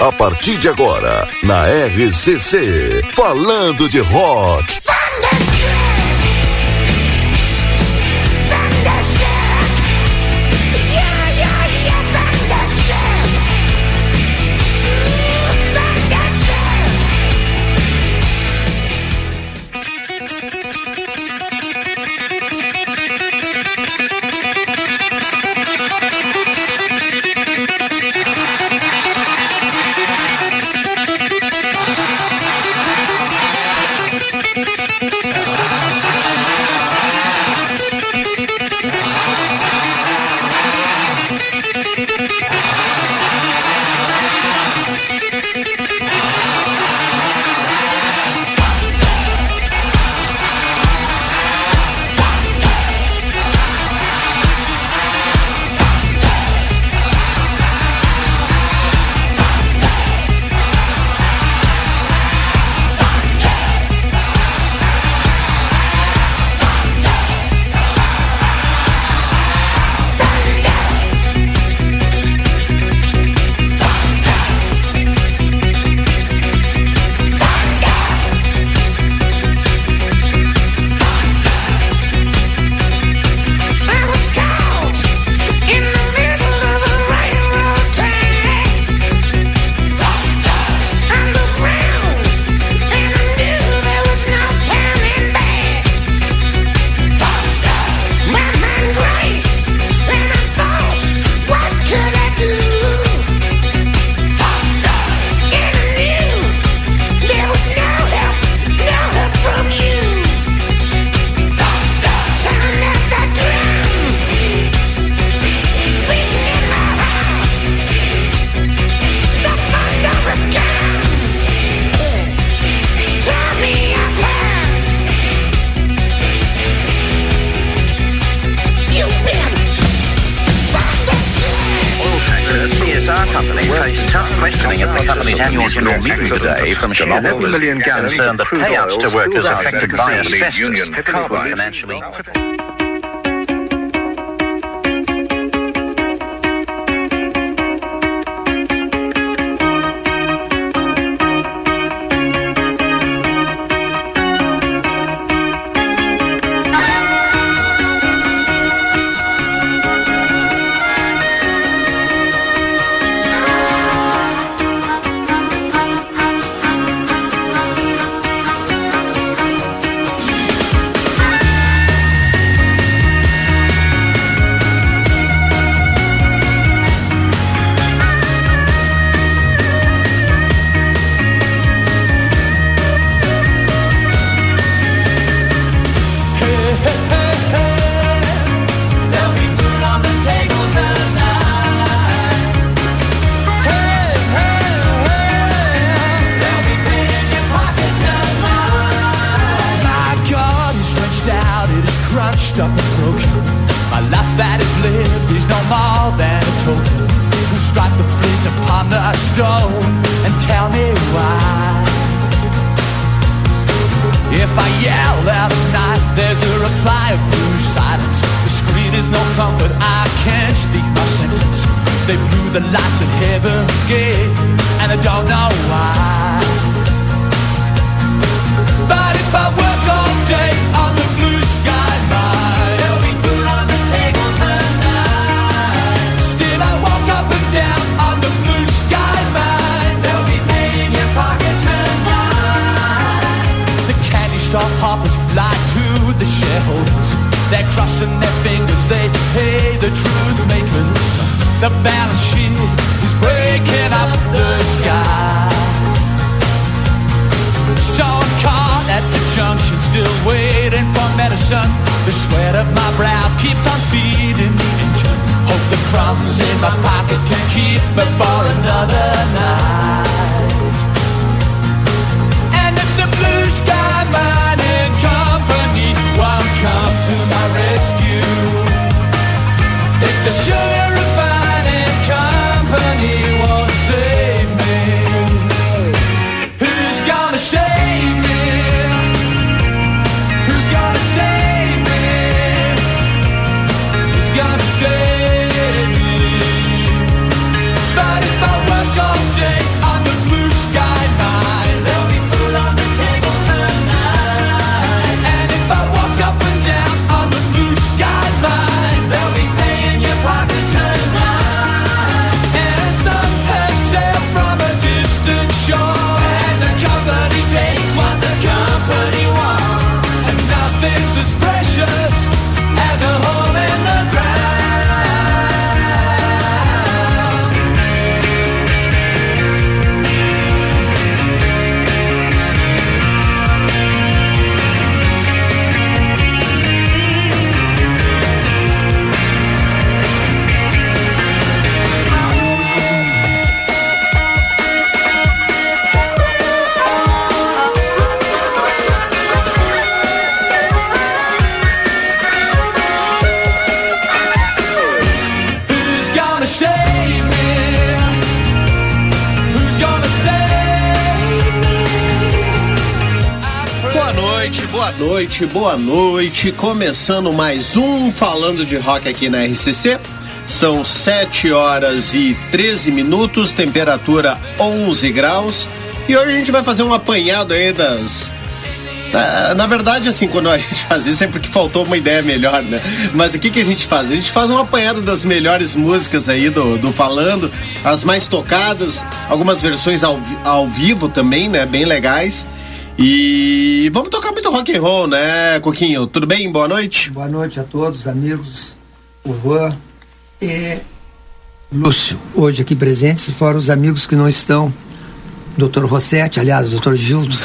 A partir de agora, na RCC, falando de rock. Concerned that payouts to workers affected by asbestos financially. Noite. Começando mais um Falando de Rock aqui na RCC. São 7 horas e 13 minutos, temperatura 11 graus. E hoje a gente vai fazer um apanhado aí das. Na verdade, assim, quando a gente faz isso é porque faltou uma ideia melhor, né? Mas o que, que a gente faz? A gente faz um apanhado das melhores músicas aí do, do Falando, as mais tocadas, algumas versões ao, ao vivo também, né? Bem legais. E vamos tocar muito rock and roll, né, Coquinho? Tudo bem? Boa noite. Boa noite a todos, amigos, o Juan e Lúcio, hoje aqui presentes, fora os amigos que não estão. Doutor Rossetti, aliás, doutor Gildo,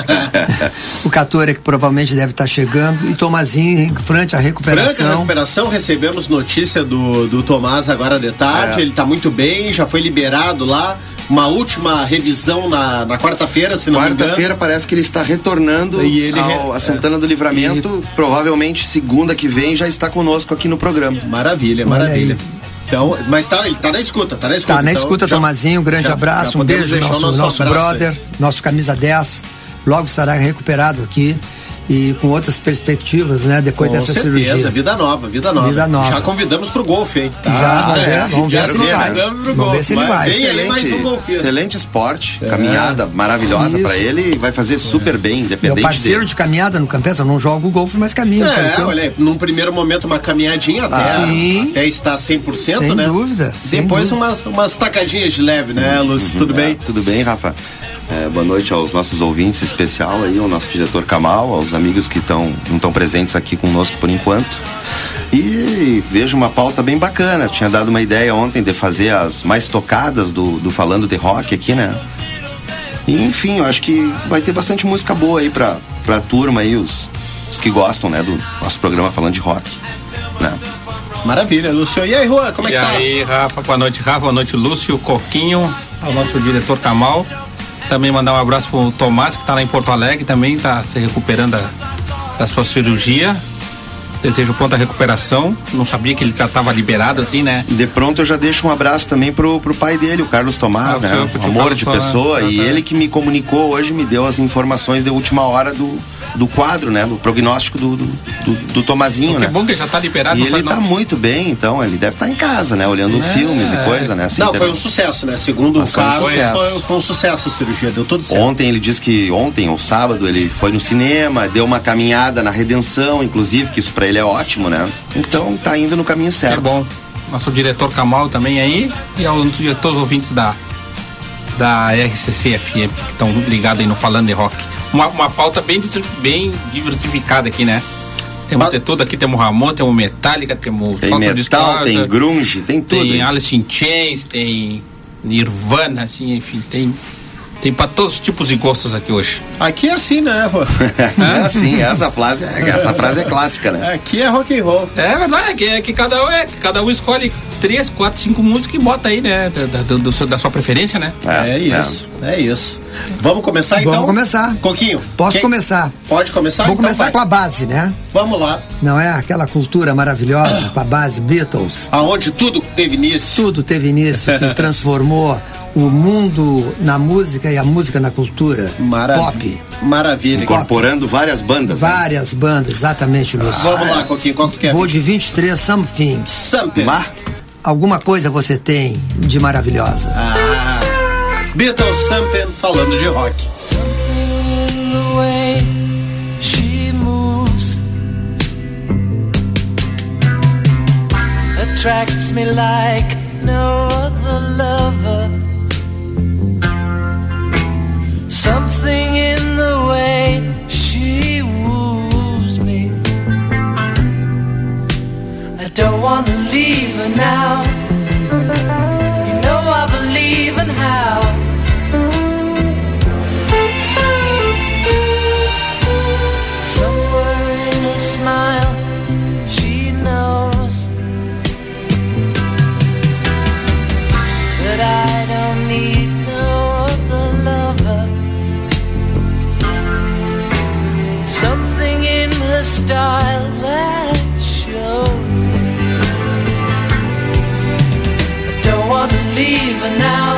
o Catora que provavelmente deve estar chegando, e Tomazinho, frente à recuperação. Franca recuperação, recebemos notícia do, do Tomás agora de tarde, é. ele está muito bem, já foi liberado lá, uma última revisão na, na quarta-feira, se não quarta me engano. Quarta-feira parece que ele está retornando e ele ao, a Santana é, do Livramento. E... Provavelmente segunda que vem já está conosco aqui no programa. Maravilha, maravilha. Então, mas tá, ele tá na escuta, tá na escuta. Tá na então, escuta, já, Tomazinho, um grande já, abraço, já um beijo, nosso, nosso, nosso brother, aí. nosso camisa 10. Logo estará recuperado aqui e com outras perspectivas, né? Depois com dessa certeza, cirurgia. vida nova, vida nova. Vida nova. Já convidamos pro golfe, hein? Tá. Já, é, vamos ver se ele vai. Vamos ver se ele vai. Excelente, mais um excelente esporte, é. caminhada maravilhosa para ele, vai fazer super bem, independente Meu parceiro dele. de caminhada no Campeça, eu não jogo golfe, mas caminho. É, então. olha, num primeiro momento uma caminhadinha até, ah, até estar 100%, sem né? Dúvida, Depois sem umas, umas tacadinhas de leve, né, Lúcio? Uhum, tudo bem? É, tudo bem, Rafa. É, boa noite aos nossos ouvintes especial aí, ao nosso diretor Kamal, aos amigos que estão não estão presentes aqui conosco por enquanto. E vejo uma pauta bem bacana. Tinha dado uma ideia ontem de fazer as mais tocadas do, do Falando de Rock aqui, né? E, enfim, eu acho que vai ter bastante música boa aí pra, pra turma aí, os, os que gostam, né, do nosso programa Falando de Rock. Né? Maravilha, Lúcio. E aí, Juan, como é e que tá? E aí, Rafa, boa noite, Rafa, boa noite, Lúcio, Coquinho, ao nosso diretor Kamal. Também mandar um abraço pro Tomás, que está lá em Porto Alegre, também está se recuperando da, da sua cirurgia. Desejo pronta recuperação. Não sabia que ele já estava liberado assim, né? De pronto eu já deixo um abraço também pro, pro pai dele, o Carlos Tomás, ah, né? Um amor de pessoa. Tomás, e tá. ele que me comunicou hoje, me deu as informações de última hora do, do quadro, né? Do prognóstico do, do, do, do Tomazinho, né? É bom que ele já tá liberado. E ele tá não. muito bem, então, ele deve estar tá em casa, né? Olhando é. filmes e coisa, né? Assim, não, foi um sucesso, né? Segundo Mas o Carlos, foi, um foi, foi, um sucesso a cirurgia, deu tudo certo. Ontem ele disse que, ontem ou sábado, ele foi no cinema, deu uma caminhada na redenção, inclusive, que isso pra ele é ótimo, né? Então, tá indo no caminho certo. É bom. Nosso diretor Kamal também aí, e aos diretores ouvintes da da RCC FM, que estão ligados aí no Falando de Rock uma, uma pauta bem, bem diversificada aqui, né? Temos de tudo aqui, temos Ramon, temos Metallica, temos tem metal, tem grunge, tem tudo. Tem Alice in Chains, tem Nirvana, assim, enfim, tem tem para todos os tipos de gostos aqui hoje. Aqui é assim, né, é assim, essa frase, é, essa frase é clássica, né? Aqui é rock and roll. É verdade, é que, é que cada um é, cada um escolhe três, quatro, cinco músicas e bota aí, né? Da, da, do, da sua preferência, né? É, é isso, é. é. isso. Vamos começar então? Vamos começar. Coquinho. Posso Quem... começar? Pode começar? Vamos então começar vai. com a base, né? Vamos lá. Não é aquela cultura maravilhosa com a base Beatles. Aonde tudo teve início. Tudo teve início, que transformou o mundo na música e a música na cultura. Maravilha. Pop. Maravilha. Incorporando várias bandas. Né? Várias né? bandas, exatamente, Lúcio. Ah, vamos lá, Coquinho, qual que tu quer? Vou de 23 Something. Something. Mar? Alguma coisa você tem de maravilhosa. Ah. Beatles Something falando de rock. Something in the way she moves attracts me like no other lover. Don't want to leave her now. You know I believe in how. Somewhere in a smile style that shows leaving now.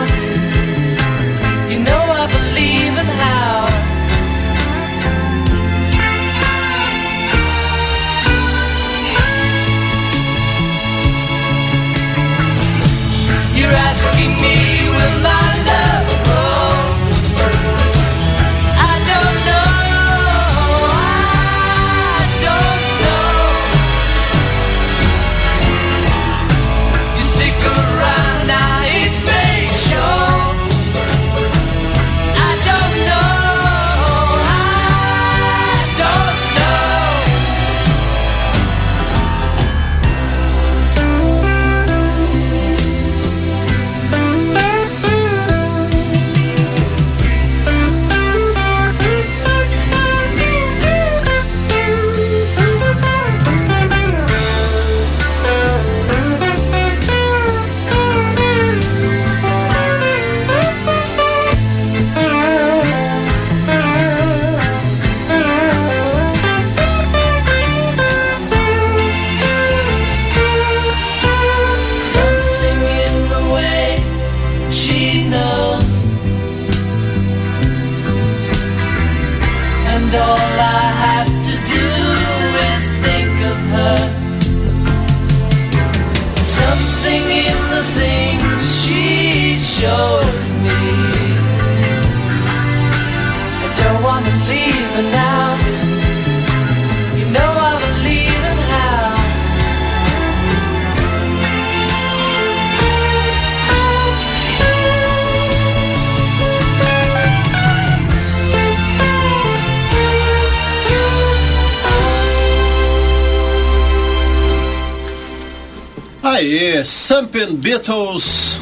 Sampen Beatles.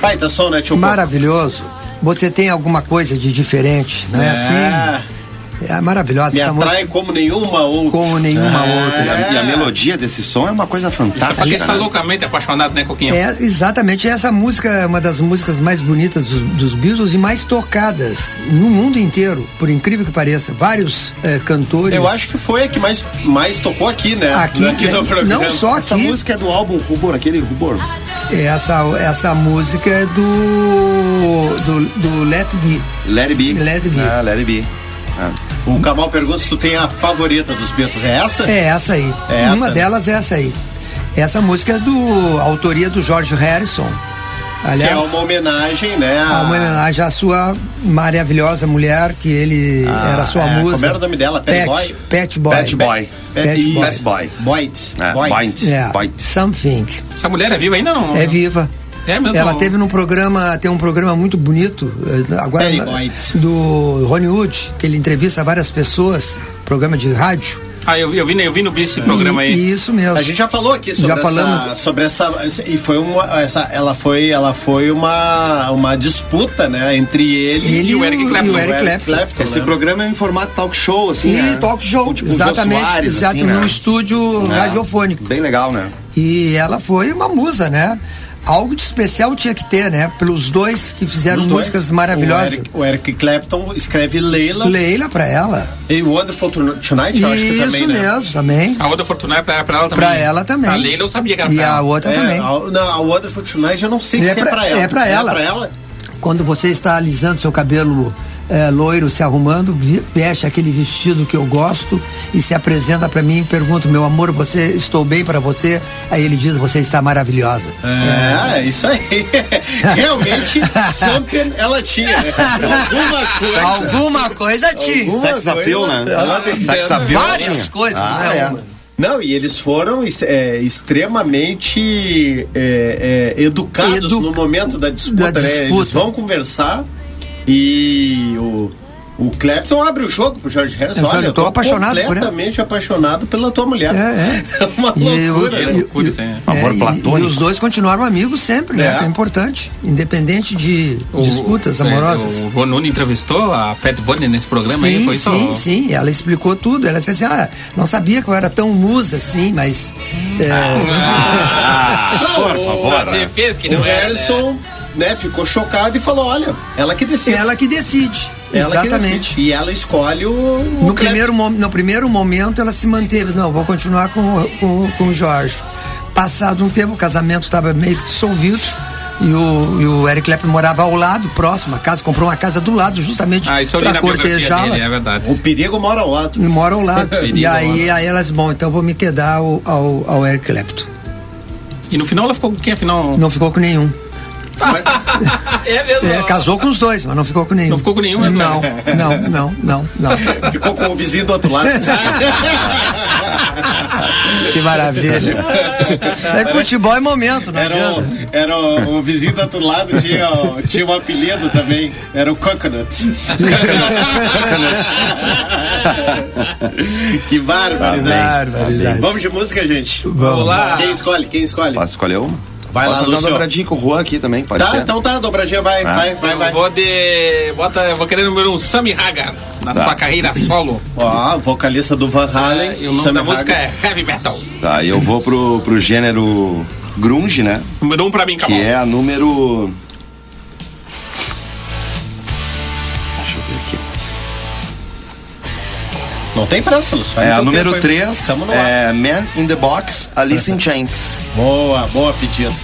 Baita som, né, tio? Maravilhoso. Você tem alguma coisa de diferente, né? É. Assim, é maravilhosa Me essa atrai música. como nenhuma outra. Como nenhuma É. outra. E a, e a melodia desse som é uma coisa fantástica. está né? loucamente apaixonado, né, Coquinho? É, exatamente. Essa música é uma das músicas mais bonitas dos, dos Beatles e mais tocadas no mundo inteiro, por incrível que pareça. Vários eh, cantores. Eu acho que foi a que mais, mais tocou aqui, né? Aqui, é, no programa. não só Essa aqui, música é do álbum Rubor, aquele Rubor. essa, essa música é do, do, do Let Be. Let It Be. Let It Be. Ah, Let It Be. Ah. O Kamal pergunta se tu tem a favorita dos Beatles. É essa? É essa aí. É essa, Uma né? delas é essa aí. Essa música é do a autoria do George Harrison. Que Aliás, é uma homenagem, né? a uma homenagem à sua maravilhosa mulher, que ele era sua é, musa. como era o nome dela? Pet, Boy? Pet Boy. Pet Boy. Pet. Boy. Pet Boy. Boyd. É, Boyd. Boyd. É, Boyd. Something. Essa mulher é viva ainda ou não? É viva. É mesmo? Ela teve num programa, tem um programa muito bonito, eh, agora do Ronnie Wood, que ele entrevista várias pessoas, programa de rádio. Ah, eu, vi- eu, vi, eu vi no Bice esse programa E- aí. Isso mesmo. A gente já falou aqui sobre Já essa, falamos. sobre essa e foi uma essa ela foi ela foi uma uma disputa, né, entre ele, Ele e o Eric e o Clapton. Eric Clapton. Esse né? programa é em formato talk show, assim, E né? talk show, Tipo, o exatamente, Soares, exato, assim, né? num estúdio É, radiofônico. Bem legal, né? E ela foi uma musa, né? Algo de especial tinha que ter, né? Pelos dois que fizeram dois. músicas maravilhosas. O Eric, o Eric Clapton escreve Leila Leila pra ela. e Wonderful Tonight, eu acho que Isso também, né? mesmo, também. A outra Fortuna é pra, pra ela também. Pra ela também. A Leila eu sabia que era E a outra É, também. a, não, a Wonderful Tonight eu não sei É se pra- é pra ela. é pra ela. É pra ela? Quando você está alisando seu cabelo é, loiro, se arrumando, veste aquele vestido que eu gosto e se apresenta pra mim e pergunta, meu amor, você estou bem pra você? Aí ele diz, você está maravilhosa. É, isso aí. Realmente, Sampen ela tinha. né? Alguma coisa. Alguma coisa tinha. Alguma Sex appeal, coisa. né? Ela tem- Sex appeal. Várias coisas, Ah, né? é. Não, e eles foram é, extremamente é, é, educados Edu- no momento da disputa, da né? disputa. Eles vão conversar e o, o Clapton abre o jogo pro George Harrison. Eu só- Olha, eu tô apaixonado por ela." completamente apaixonado pela tua mulher. É, é. uma E, loucura, é né? loucura isso aí, né? Amor e- e, platônico. os dois continuaram amigos sempre, né? É. Que é importante. Independente de O- disputas o- amorosas. O Nuno entrevistou a Pat Bunny nesse programa aí, Sim, foi isso? sim, sim. Ela explicou tudo. Ela disse assim: ah, não sabia que eu era tão musa assim, mas. é, Ah, por favor. Você fez que O não era. né? Harrison né, ficou chocado e falou: olha, ela que decide. ela que decide. Ela que Exatamente. decide. E ela escolhe o. o No primeiro, no primeiro momento ela se manteve, não, vou continuar com, o- com, com o Jorge. Passado um tempo, o casamento estava meio que dissolvido e o, e o Eric Clapton morava ao lado, próximo, a casa, comprou uma casa do lado, justamente Ah, para cortejá-la. é verdade. O perigo mora ao lado. E mora ao lado. E aí, aí elas, bom, então eu vou me quedar ao, ao, ao Eric Clapton. E no final ela ficou com quem, afinal? Não ficou com nenhum. É mesmo? É, casou com os dois, mas não ficou com nenhum. Não ficou com nenhum mesmo? Não, não, não, não, não. Ficou com o vizinho do outro lado. Que maravilha. É que futebol é momento, não Era, o, era o, o vizinho do outro lado, tinha, o- tinha um apelido também. Era o Coconut. que barbaridade. Barbaridade. Vamos de música, gente? Vamos lá. Quem escolhe? Quem escolhe? Posso escolher uma? Vai lá, fazer uma Lúcio. dobradinha com o Juan aqui também, pode Tá, ser? então tá, dobradinha, vai, Ah. vai, vai, Eu vai. vou de. Bota, vou querer o número 1, Sammy Hagar, na Tá. sua carreira solo. Ó, vocalista do Van Halen. e o nome Sammy da música Hagar. é Heavy Metal. Tá, eu vou pro, pro gênero grunge, né? Número 1 um pra mim, Que Cabal. é a número... Não tem pressa. Faz É a número tempo aí. 3, Tamo no ar. é Man in the Box, Alice in Chains. Boa, boa pedido.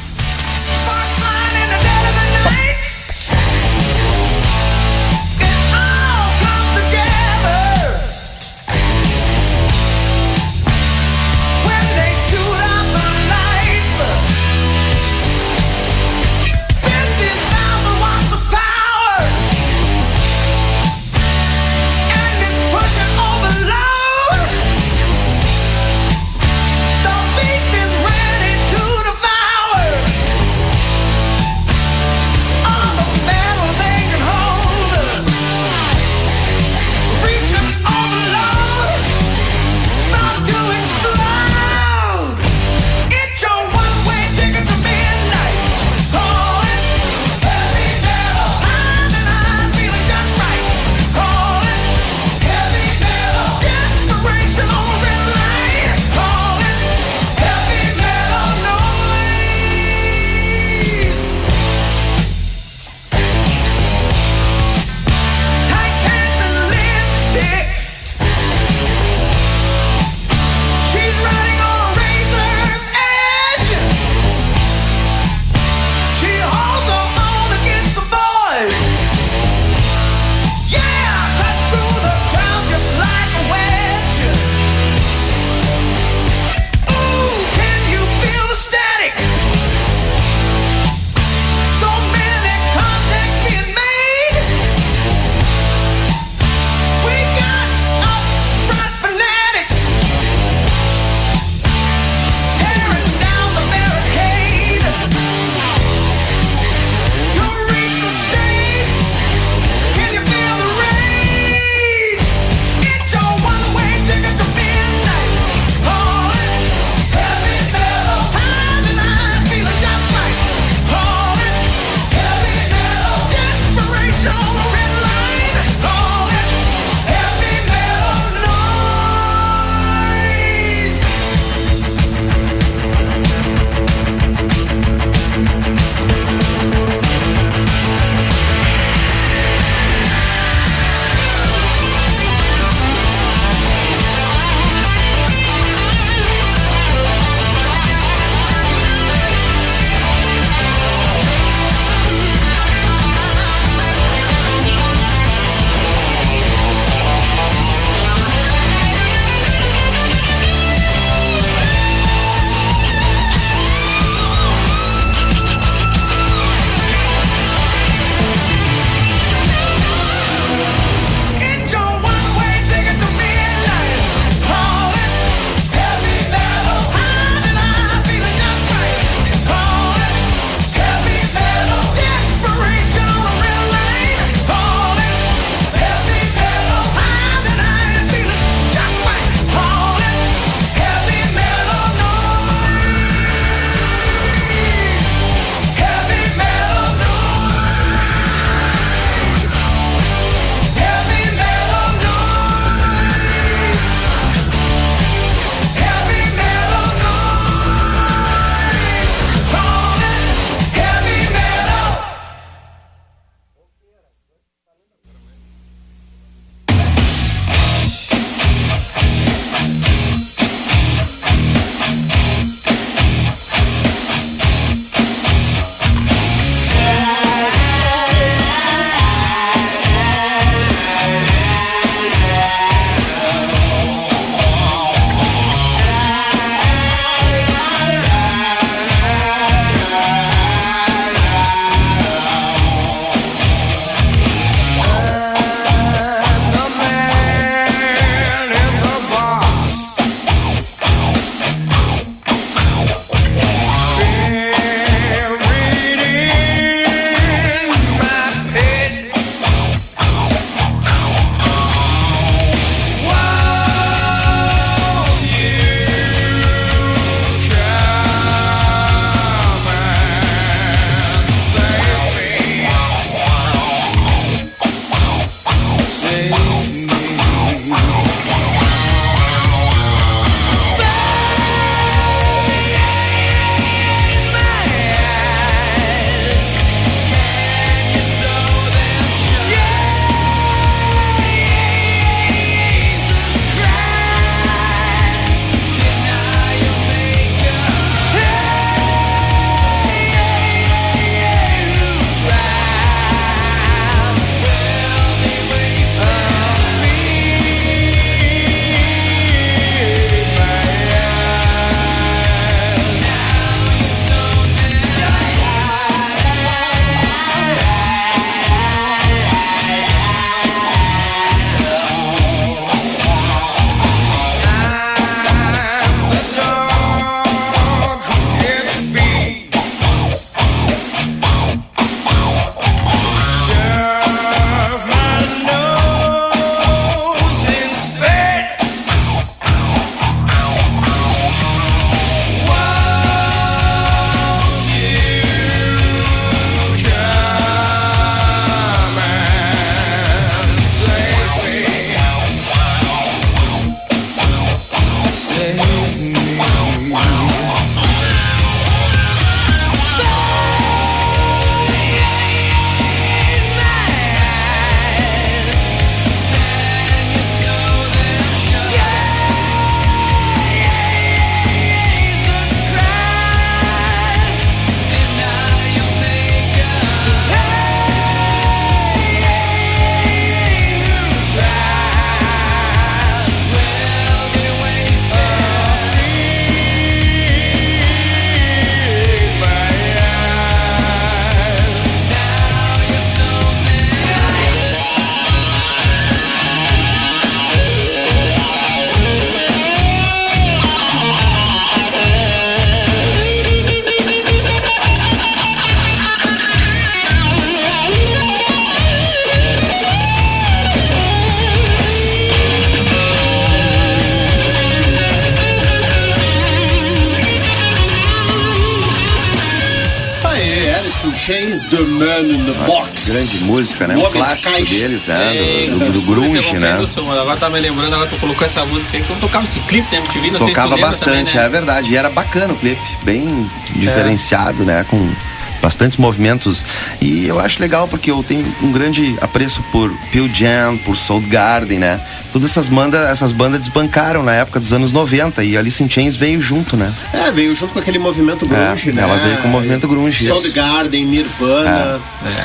Caixa. deles, né? Ei, Do, do, do desculpa grunge, né? Agora tá me lembrando, agora tu colocou essa música aí que eu tocava esse clipe na MTV, não Tocava bastante, também, né? é verdade. E era bacana o clipe, bem diferenciado, né? Com bastantes movimentos. E eu acho legal porque eu tenho um grande apreço por Pearl Jam, por Soundgarden, né? Todas essas bandas, essas bandas desbancaram na época dos anos 90 e Alice in Chains veio junto, né? É, veio junto com aquele movimento grunge, É, né? ela veio com o movimento grunge. Soundgarden, Nirvana.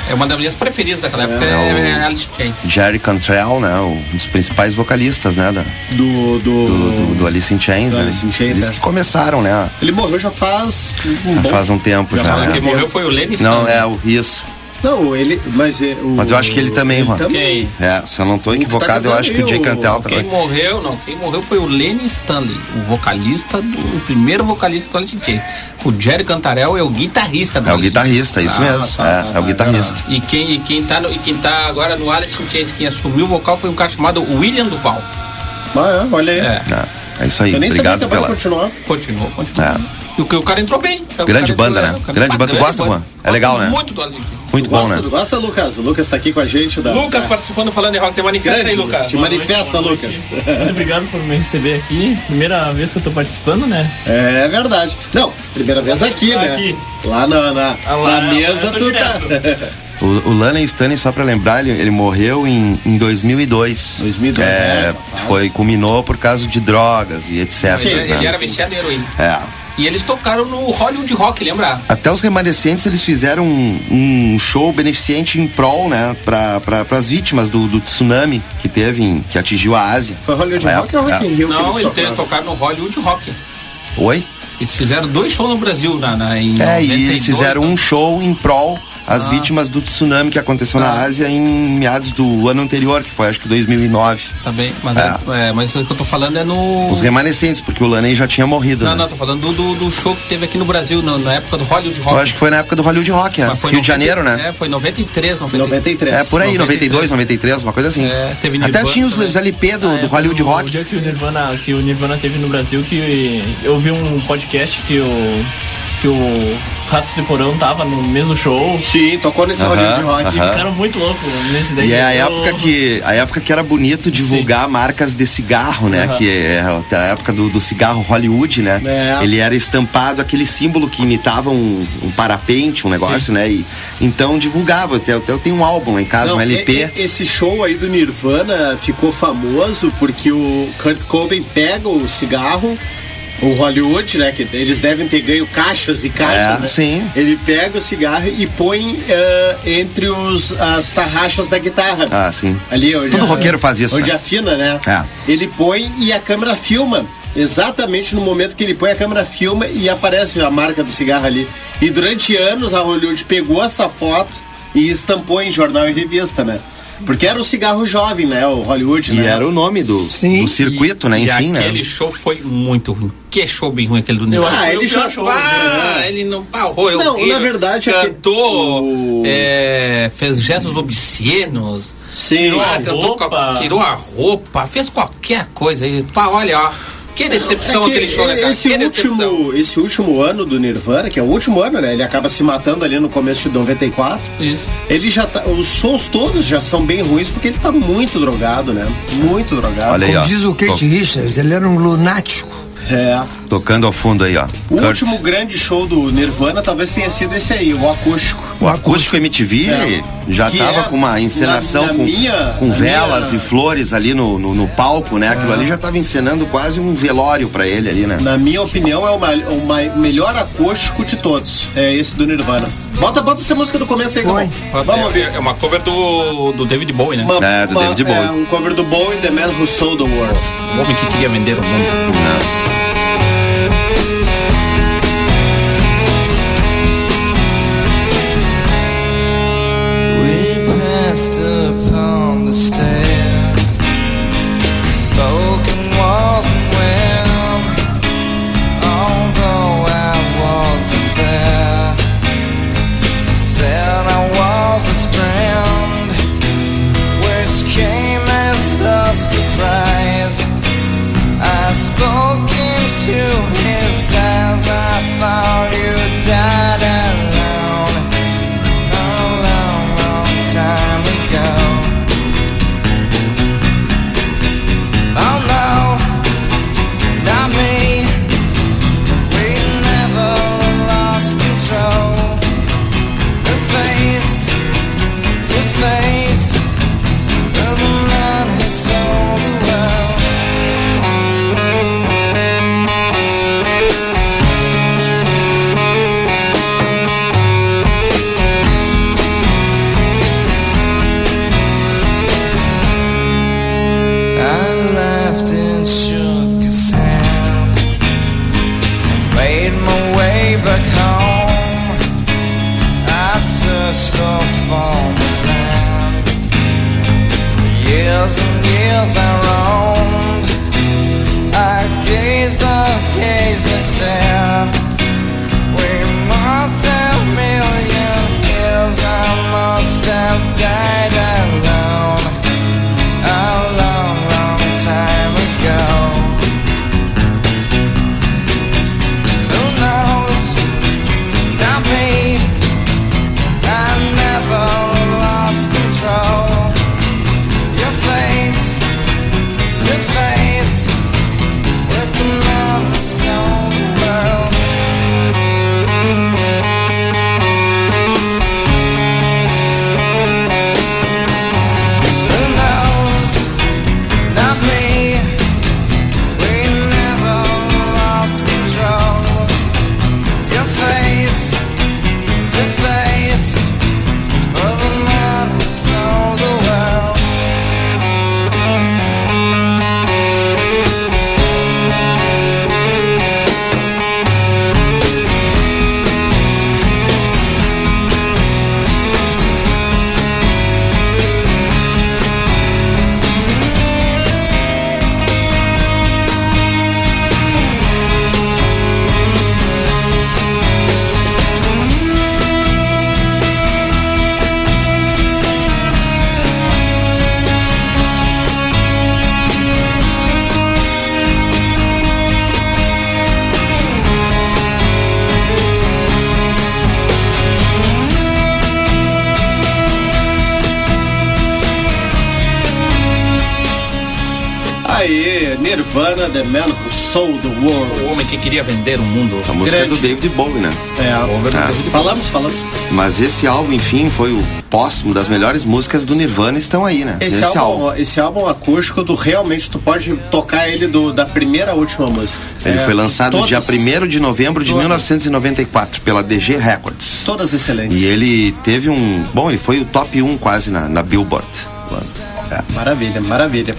É, é uma das minhas preferidas daquela época, É, é, é Alice in Chains. Jerry Cantrell, né? Um dos principais vocalistas, né? Da, Do, do, do, do, do Alice in Chains, Do né? Alice in Chains, Eles é. que começaram, né? Ele morreu já faz um Já bom- faz um tempo já já, né? Quem morreu foi o Lenny Não, é o isso. Não, ele. Mas, é, o, Mas eu acho que ele também, ele Juan. também. Quem? É, se eu não tô que tá equivocado, eu cantando acho que o aí, Jay o- Cantrell Quem também. morreu, não, quem morreu foi o Lenny Stanley, o vocalista do o primeiro vocalista do Alice Chains. O Jerry Cantarell é o guitarrista do É o guitarrista, isso Ah, mesmo. tá, é, tá, é o tá, guitarrista. E quem, e, quem tá no- e quem tá agora no Alice in Chains, quem assumiu o vocal foi um cara chamado William Duval. Ah, é, olha aí. É, É, é isso aí. Eu nem Obrigado sabia que vai pela. continuar. continuou, continuou. É. E o, que- o cara entrou bem. Grande cara banda, entrou- né? cara- Grande banda. Tu gosta, Juan? É legal, né? Muito do Chains. Muito Tu bom, gosta, né? tu gosta, Lucas? O Lucas tá aqui com a gente. Da, Lucas da- participando, falando em rock, tem manifesta Grande, aí, Lucas. Te manifesta, Lucas. Muito obrigado por me receber aqui. Primeira vez que eu tô participando, né? É verdade. Não, primeira vez aqui, né? Aqui. Lá na, na, Ah, lá, na mesa eu tô tu tá. O, o Laney Stanley, só pra lembrar, ele, ele morreu em, em 2002. 2002, É, é, faz. foi, culminou por causa de drogas e etc. Sim, Ele, sim, ele né? era viciado em heroína. É. E eles tocaram no Hollywood Rock, lembra? Até os remanescentes eles fizeram um, um show beneficente em prol, né, para pra, as vítimas do, do tsunami que teve, em- que atingiu a Ásia. Foi Hollywood É, Rock ou Rock é. in Rio? que Não, eles eles tocaram? no Hollywood Rock. Oi? Eles fizeram dois shows no Brasil, na, na, em É, e 92, eles fizeram então. um show em prol às Ah. vítimas do tsunami que aconteceu na Ah. Ásia em meados do ano anterior, que foi acho que 2009. Também, mas, É. é, mas o que eu tô falando é no. Os remanescentes, porque o Laney já tinha morrido. Não, né? não, tô falando do, do, do show que teve aqui no Brasil, na, na época do Hollywood Rock. Eu acho que foi na época do Hollywood Rock, né? Mas foi Rio de 90 Janeiro, né? É, foi 93, 93. 93. É, por aí, 92, 93. 93, uma coisa assim. É, teve Até Nirvana tinha os, os LP do, Ah, do é, Hollywood o- Rock. O dia que o Nirvana, que o Nirvana teve no Brasil, que eu vi um podcast que o que o Ratos de Porão tava no mesmo show. Sim, tocou nesse Aham, Hollywood Rock. aham. Ficaram muito loucos nesse daí. E é a Eu- época que a época que era bonito divulgar marcas de cigarro, né? Aham. Que é a época do, do cigarro Hollywood, né? É. Ele era estampado aquele símbolo que imitava um, um parapente, um negócio, né? E então divulgava. Até, até eu tenho um álbum lá em casa, Não, um LP. e- e- esse show aí do Nirvana ficou famoso porque o Kurt Cobain pega o cigarro, o Hollywood, né? Que eles devem ter ganho caixas e caixas. É, né? sim. Ele pega o cigarro e põe eh, entre os, as tarraxas da guitarra. Ah, sim. Ali, onde Todo a- roqueiro faz isso, Onde né? afina, né? É. Ele põe e a câmera filma. Exatamente no momento que ele põe, a câmera filma e aparece a marca do cigarro ali. E durante anos a Hollywood pegou essa foto e estampou em jornal e revista, né? Porque era o cigarro jovem, né? O Hollywood, E né? era o nome do, Sim. do circuito, né? E Enfim, aquele né? show foi muito ruim. Que show bem ruim aquele do Nirvana. Ah, ele já show, Ah, né? ele não. Ah, horror, Não, na verdade é que Cantou, o- é, fez gestos obscenos. Sim. Tirou a, roupa. tirou a roupa, fez qualquer coisa aí. Pá, olha, ó. Que decepção É que aquele show, né, cara? esse que decepção. último, esse último ano do Nirvana, que é o último ano, né? Ele acaba se matando ali no começo de 94. Isso. Ele já tá. Os shows todos já são bem ruins porque ele tá muito drogado, né? Muito drogado. Olha aí, Como ó. diz o Kate Richards, ele era um lunático. É. Tocando ao fundo aí, ó. O Kurt. último grande show do Nirvana talvez tenha sido esse aí, o acústico. O acústico MTV É. já Que tava é, com uma encenação na- na com, minha- com velas minha- e flores ali no, no, no palco, né? Aquilo ali já tava encenando quase um velório pra ele ali, né? Na minha opinião, é o, melhor acústico de todos. É esse do Nirvana. Bota, bota essa música do começo aí. Camão. Vamos ouvir. É uma cover do, do David Bowie, né? Uma- É, do uma- David Bowie. é, um cover do Bowie, The Man Who Sold the World. O homem que queria vender o mundo. Não. The Man Who Sold the O World. homem que queria vender o mundo. A música é do Grande. David Bowie, né? É, Ah. falamos, falamos. Mas esse álbum, enfim, foi o póstumo das melhores músicas do Nirvana estão aí, né? Esse Nesse álbum, esse álbum acústico, tu realmente tu pode tocar ele do, da primeira à última música. Ele É, foi lançado todas, dia 1 de novembro de todas. 1994 pela DG Records. Todas excelentes. E ele teve um. Bom, ele foi o top 1 quase na, na Billboard. É. Maravilha, maravilha.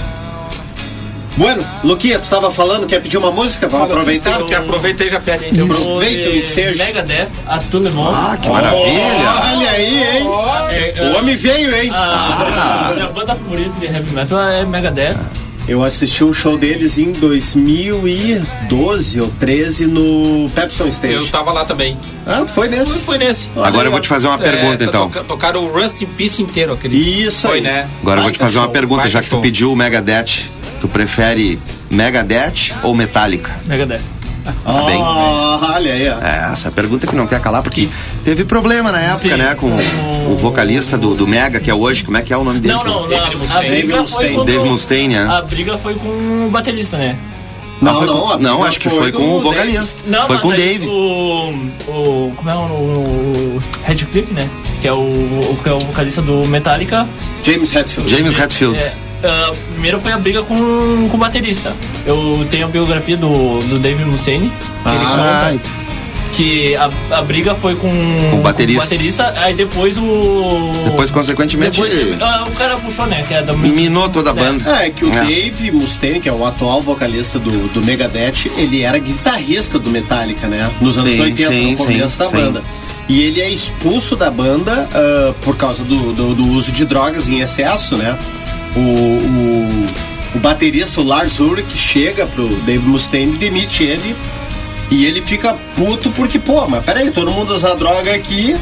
Bueno, Luquinha, tu tava falando, quer pedir uma música? Vamos aproveitar? Que aproveita e já pede, então. Aproveita o ensejo. Megadeth, a monde. Ah, que maravilha! Olha aí, hein? É, O homem veio, hein? a, a minha banda favorita de heavy metal é Megadeth. Eu assisti um show deles em 2012 ou 13 no Pepsi on Eu Stage. tava lá também. Ah, tu foi nesse? Foi nesse. Agora eu vou te fazer uma pergunta, É, então. toca- Tocaram o Rust in Peace inteiro, aquele. Isso Foi, aí. né? Agora eu vou te fazer uma show, pergunta, baita já que tu show. pediu o Megadeth. Tu prefere Megadeth ou Metallica? Megadeth. Ah, bem, olha aí, ó. É, essa pergunta que não quer calar, porque teve problema na época, Sim. né? Com o vocalista do, do Mega, que é hoje, como é que é o nome dele? Não, não, David a, a Mustaine. Dave Mustaine, né? A briga foi com o baterista, né? Não, foi não, com- não, acho que foi com o Dave. vocalista. Não, foi mas com o Dave. O, o. Como é o. o Redcliffe, né? Que é o, o, que é o vocalista do Metallica. James Hetfield. James Hetfield. É, ah, primeiro foi a briga com, com o baterista. Eu tenho a biografia do, do Dave Mustaine. que ele Ah, conta que a, a briga foi com, O baterista. com o baterista, aí depois o. Depois, consequentemente, Depois, ah, o cara puxou, né? Que é da minou toda a banda. É, que o Dave Mustaine, que é o atual vocalista do, do Megadeth, ele era guitarrista do Metallica, né? Nos anos Sim, 80, sim, no começo sim, da sim. banda. E ele é expulso da banda ah, por causa do, do, do uso de drogas em excesso, né? O, o, o baterista, Lars Ulrich, chega pro Dave Mustaine e demite ele. E ele fica puto porque, pô, mas peraí, todo mundo usa droga aqui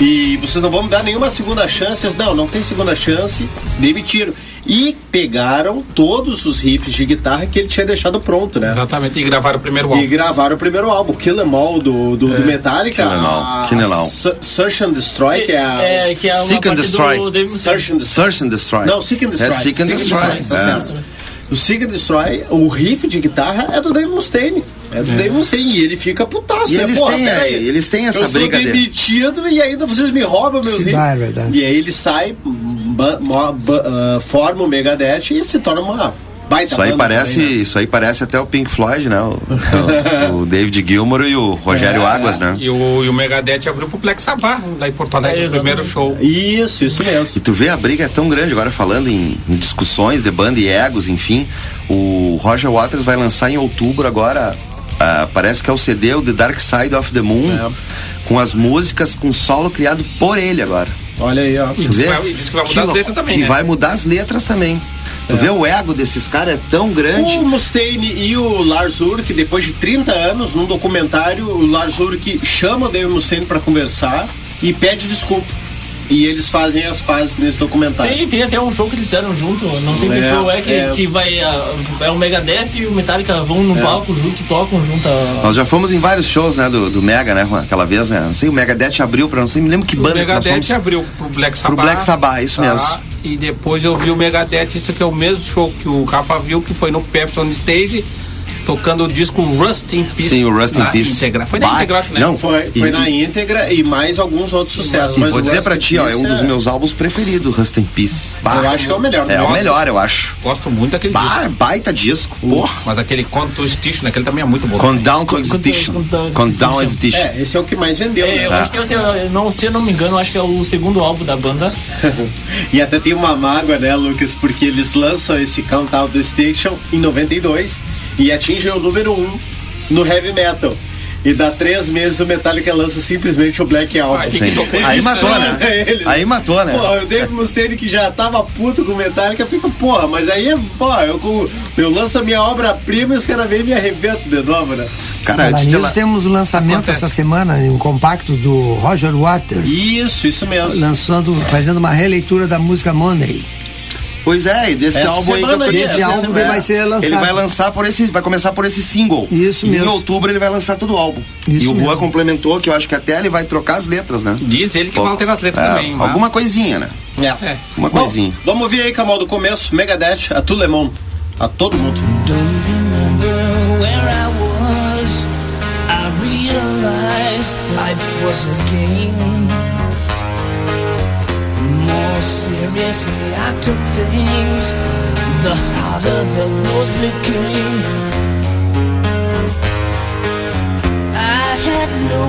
e vocês não vão me dar nenhuma segunda chance. Não, não tem segunda chance, demitiram. E pegaram todos os riffs de guitarra que ele tinha deixado pronto, né? Exatamente, e gravaram o primeiro E álbum. gravaram o primeiro álbum, Kill Em All, do, do, do Metallica. Kill 'Em All, Search and Destroy, que é a... É, que é Seek and Destroy. Search and Destroy. Search and Destroy. Não, Seek and Destroy. É Seek and Destroy. tá é. O Seek and Destroy, o riff de guitarra é do Dave Mustaine. É do. E ele fica putaço, E né? eles Porra, têm, é, eles têm essa eu briga sou dele. demitido e ainda vocês me roubam meus Sim, vai dar. E aí ele sai, ba- mo- ba- ah, forma o Megadeth e se torna uma baita Isso aí parece, também, né? isso aí parece até o Pink Floyd, né? O, o- o David Gilmour e o Rogério É. Águas, né? E o, e o Megadeth abriu pro Plex Sabá, lá em Porto Alegre, É, o primeiro show. Isso, isso mesmo. E tu vê a briga é tão grande agora falando em, em discussões de banda e egos, enfim. O Roger Waters vai lançar em outubro agora, ah, parece que é o CD, o The Dark Side of the Moon, É. com as músicas com solo criado por ele agora. Olha aí, ó. E diz que vai, diz que vai mudar as louco. letras também, E né? vai mudar as letras também. Tu vê o ego desses caras é tão grande. O Mustaine e o Lars Ulrich, depois de 30 anos, num documentário, o Lars Ulrich chama o Dave Mustaine pra conversar e pede desculpa. E eles fazem as pazes nesse documentário. Tem, tem até um show que eles fizeram junto, não sei que É, show é que, é. que vai. ah, É o Megadeth e o Metallica vão no palco junto, tocam junto. a- Nós já fomos em vários shows, né, do, do Mega, né, Juan? aquela vez, né? Não sei, o Megadeth abriu pra não sei, me lembro que O banda que nós Megadeth fomos. abriu pro Black Sabbath. Black Sabbath, isso mesmo. E depois eu vi o Megadeth, isso aqui é o mesmo show que o Rafa viu, que foi no Pepsi on Stage, tocando o disco Rust in Peace. Sim, o Rust in Peace. íntegra. Foi na Bah, íntegra, acho, né? não, Foi, foi E- na íntegra e mais alguns outros sucessos. Mas vou o dizer Rust pra ti, ó, é um dos meus álbuns preferidos, Rust in Peace. Bah, Eu acho que é o melhor. É o Nossa. melhor, eu acho. Gosto muito daquele Bah, disco. é baita disco. Porra. Mas aquele né? Aquele também é muito bom. Countdown Constitution. Countdown Countdown Constitution. Constitution. É, esse é o que mais vendeu, É, eu né? acho que assim, eu não, se eu não me engano, eu acho que é o segundo álbum da banda. E até tem uma mágoa, né, Lucas? Porque eles lançam esse Countdown do Station em 92 e atingem o número 1 um no heavy metal. E dá três meses o Metallica lança simplesmente o Black Album. Que loucura. Aí matou, né? Ele- Aí matou, né? Porra, o Dave Mustaine que já tava puto com o Metallica fica, porra, mas aí é, porra, eu, eu lanço a minha obra-prima e os caras vêm e me arrebentam de novo, né? Cara, nisso, ela- temos o lançamento Acontece. essa semana, um compacto do Roger Waters, Isso, isso mesmo. lançando, fazendo uma releitura da música Money. Pois é, e desse Essa álbum aí álbum semana- vai ser lançado. Ele vai lançar por esse, vai começar por esse single. Isso e mesmo. Em outubro ele vai lançar todo o álbum. Isso e o Juan mesmo. complementou que eu acho que até ele vai trocar as letras, né? Diz ele que Pô, vai ter as letras é, também. mas- Alguma coisinha, né? É. Uma Bom, coisinha. vamos ouvir aí, Camal, do começo, Megadeth, a Tu Lemon. A todo mundo. Don't remember where I was. I realized life was a game. Seriously, I took things. The harder the blows became. I had no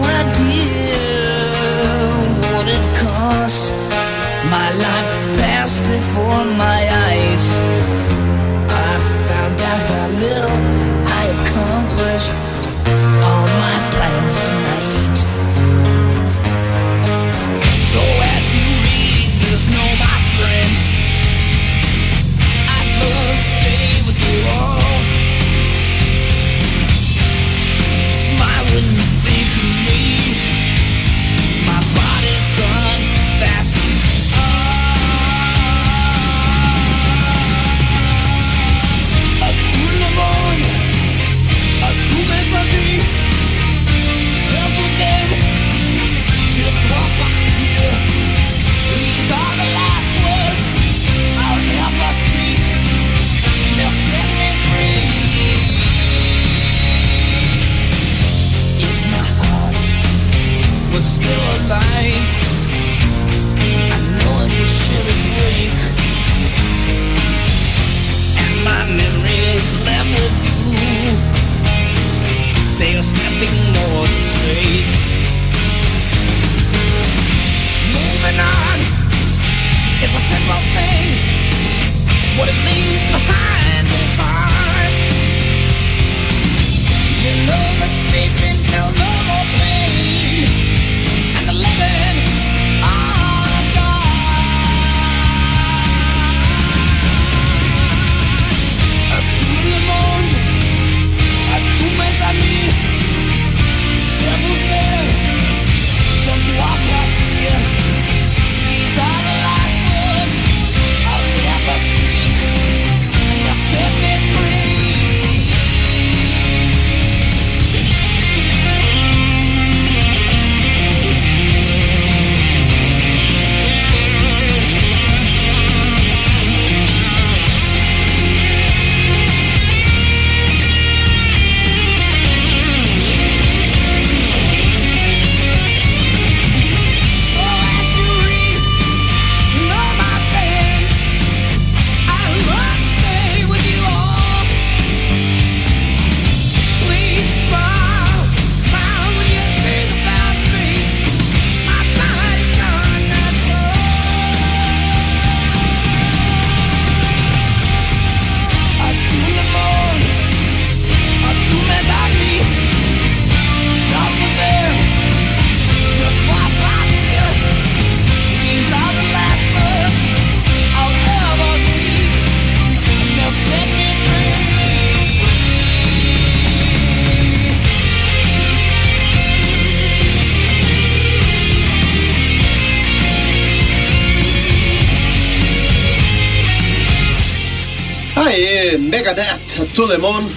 de Megadeth, Tout le monde.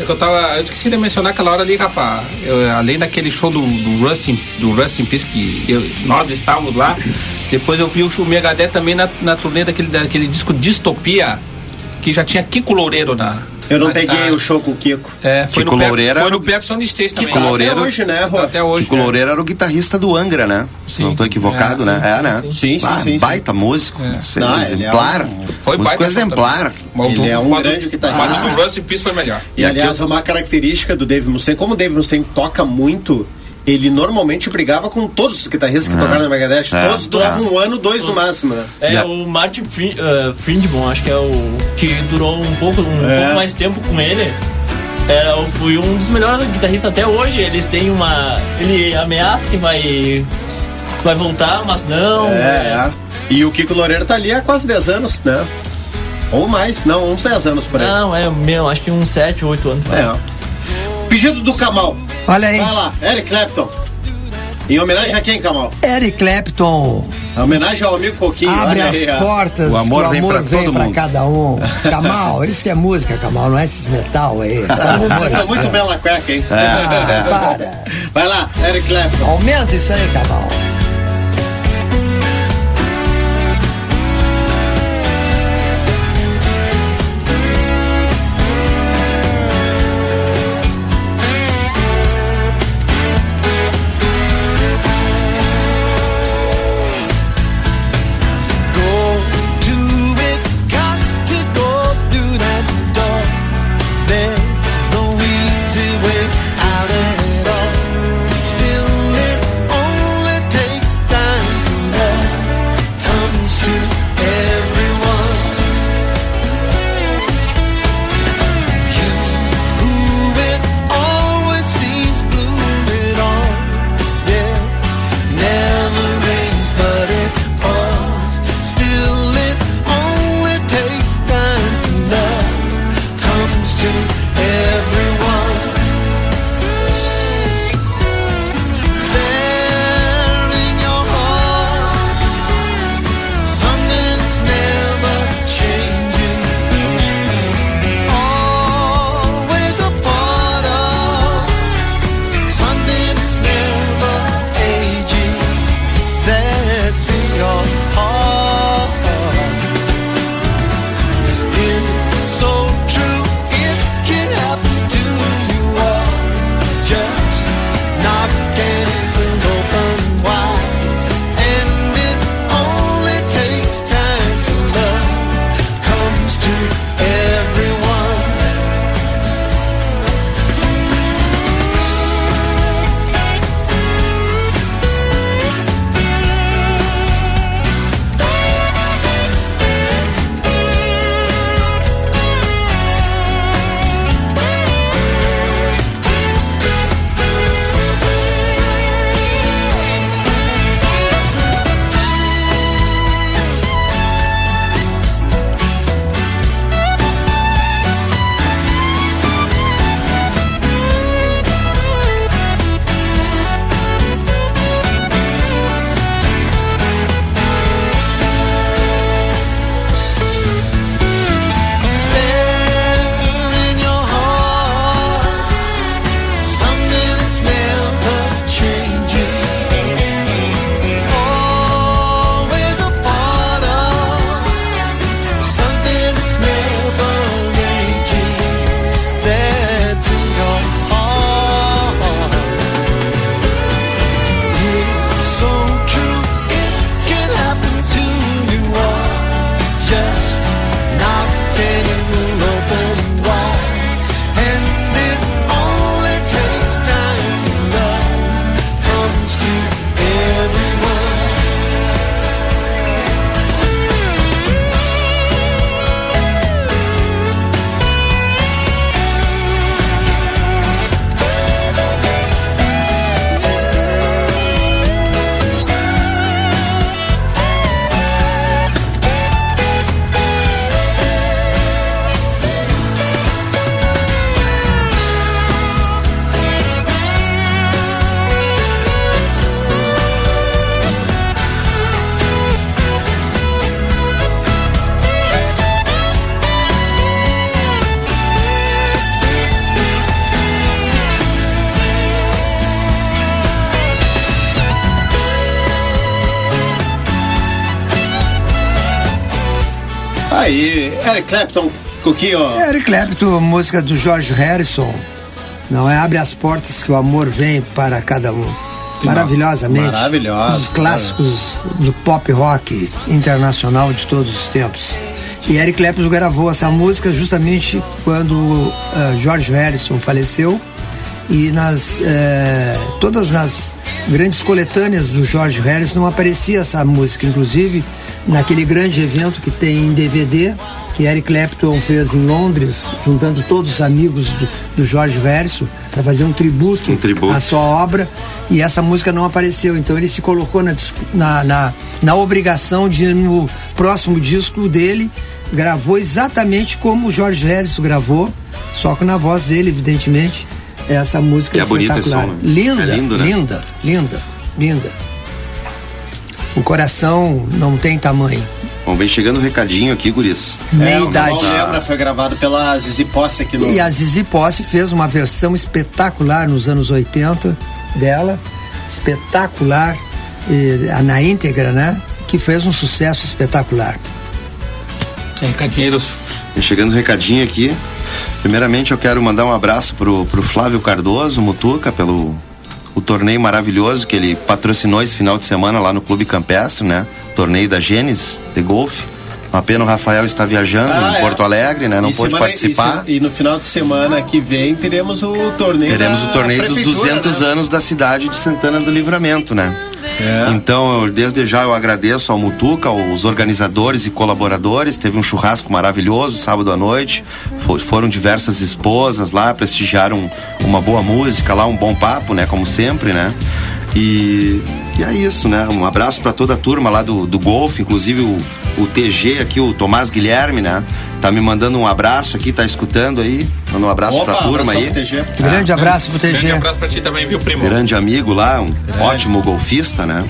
É que eu tava. Eu esqueci de mencionar aquela hora ali, Rafa. Eu, além daquele show do, do Rustin, do Rustin Peace que eu- nós estávamos lá, depois eu vi o show Megadeth também na, na turnê daquele, daquele disco Distopia, que já tinha Kiko Loureiro na. Eu não na peguei o show com o Kiko. É, foi Kiko no, Pep, Loureiro foi no o- Pepsi Stage também. Kiko Loureiro- até hoje, né, Rô? Até hoje. Kiko né? Loureiro era o guitarrista do Angra, né? Sim. Não tô equivocado, É, né? sim, é, né? sim, sim, Ah, sim, sim. Baita músico. É. Sim, Não, ele é exemplar. um- Foi músico baita exemplar. também. Ele é um grande guitarrista. Mas do Rustin Peace foi melhor. E aliás, uma característica do Dave Mustaine, como o Dave Mustaine toca muito, ele normalmente brigava com todos os guitarristas que tocaram na Megadeth. É. Todos duravam um ano, dois no máximo, né? É, Yeah. o Martin Fri- eh, Friedman, acho que é o que durou um pouco, um É. pouco mais tempo com ele. Era, foi um dos melhores guitarristas até hoje. Eles têm uma. Ele ameaça que vai. Vai voltar, mas não. É, é. E o Kiko Loureiro tá ali há quase 10 anos, né? Ou mais, não, uns 10 anos por aí. Não, é meu, acho que uns 7, 8 anos. É. Pedido do Kamal. Olha aí, Vai lá, Eric Clapton. Em homenagem a quem, Kamal? Eric Clapton Em homenagem ao amigo Coquinho. abre olha as aí, portas, O amor que o vem amor pra vem todo pra mundo. cada um. Kamal, isso que é música, Kamal, não é esses metal aí. Vocês de estão muito bela cueca, hein? Ah, para. Vai lá, Eric Clapton. Aumenta isso aí, Kamal. Eric Clapton, Coquinho. Eric Clapton, música do George Harrison. Não é abre as portas que o amor vem para cada um. Maravilhosamente. Maravilhosa. Os clássicos do pop rock internacional de todos os tempos. E Eric Clapton gravou essa música justamente quando uh, George Harrison faleceu e nas eh, todas nas grandes coletâneas do George Harrison não aparecia essa música, inclusive naquele grande evento que tem em DVD que Eric Clapton fez em Londres, juntando todos os amigos do, do George Harrison para fazer um tributo, Um tributo. à sua obra e essa música não apareceu. Então ele se colocou na, na, na, na obrigação de no próximo disco dele gravou exatamente como o George Harrison gravou, só que na voz dele, evidentemente. Essa música Que é bonito esse espetacular. som, né? Linda, É lindo, né? linda, linda, linda. O coração não tem tamanho, Bom, vem chegando o recadinho aqui, guris. nem é, o idade. Mal Lembra foi gravado pela Zizi Posse aqui no. E a Zizi Posse fez uma versão espetacular nos anos 80 dela, espetacular, eh, na íntegra, né? Que fez um sucesso espetacular. Recadinheiros. Vem chegando o recadinho aqui. Primeiramente, eu quero mandar um abraço pro, pro Flávio Cardoso, Mutuca, pelo o torneio maravilhoso que ele patrocinou esse final de semana lá no Clube Campestre, né? Torneio da Gênesis de golfe. Uma pena o Rafael está viajando Ah, em é. Porto Alegre, né? Não E pôde semana- participar. E, e no final de semana que vem teremos o torneio. Teremos o torneio dos prefeitura, 200 né? anos da cidade de Santana do Livramento, né? É. Então, desde já eu agradeço ao Mutuca, aos organizadores e colaboradores. Teve um churrasco maravilhoso sábado à noite. Fo- foram diversas esposas lá, prestigiaram uma boa música lá, um bom papo, né? Como sempre, né? E, e é isso, né? Um abraço para toda a turma lá do, do golfe, inclusive o, o TG aqui, o Tomás Guilherme, né? Tá me mandando um abraço aqui, tá escutando aí. Manda um abraço Opa, pra turma aí. pro TG. Grande abraço pro Grande TG. abraço pra ti também, viu, primo? grande amigo lá, um ótimo golfista, né?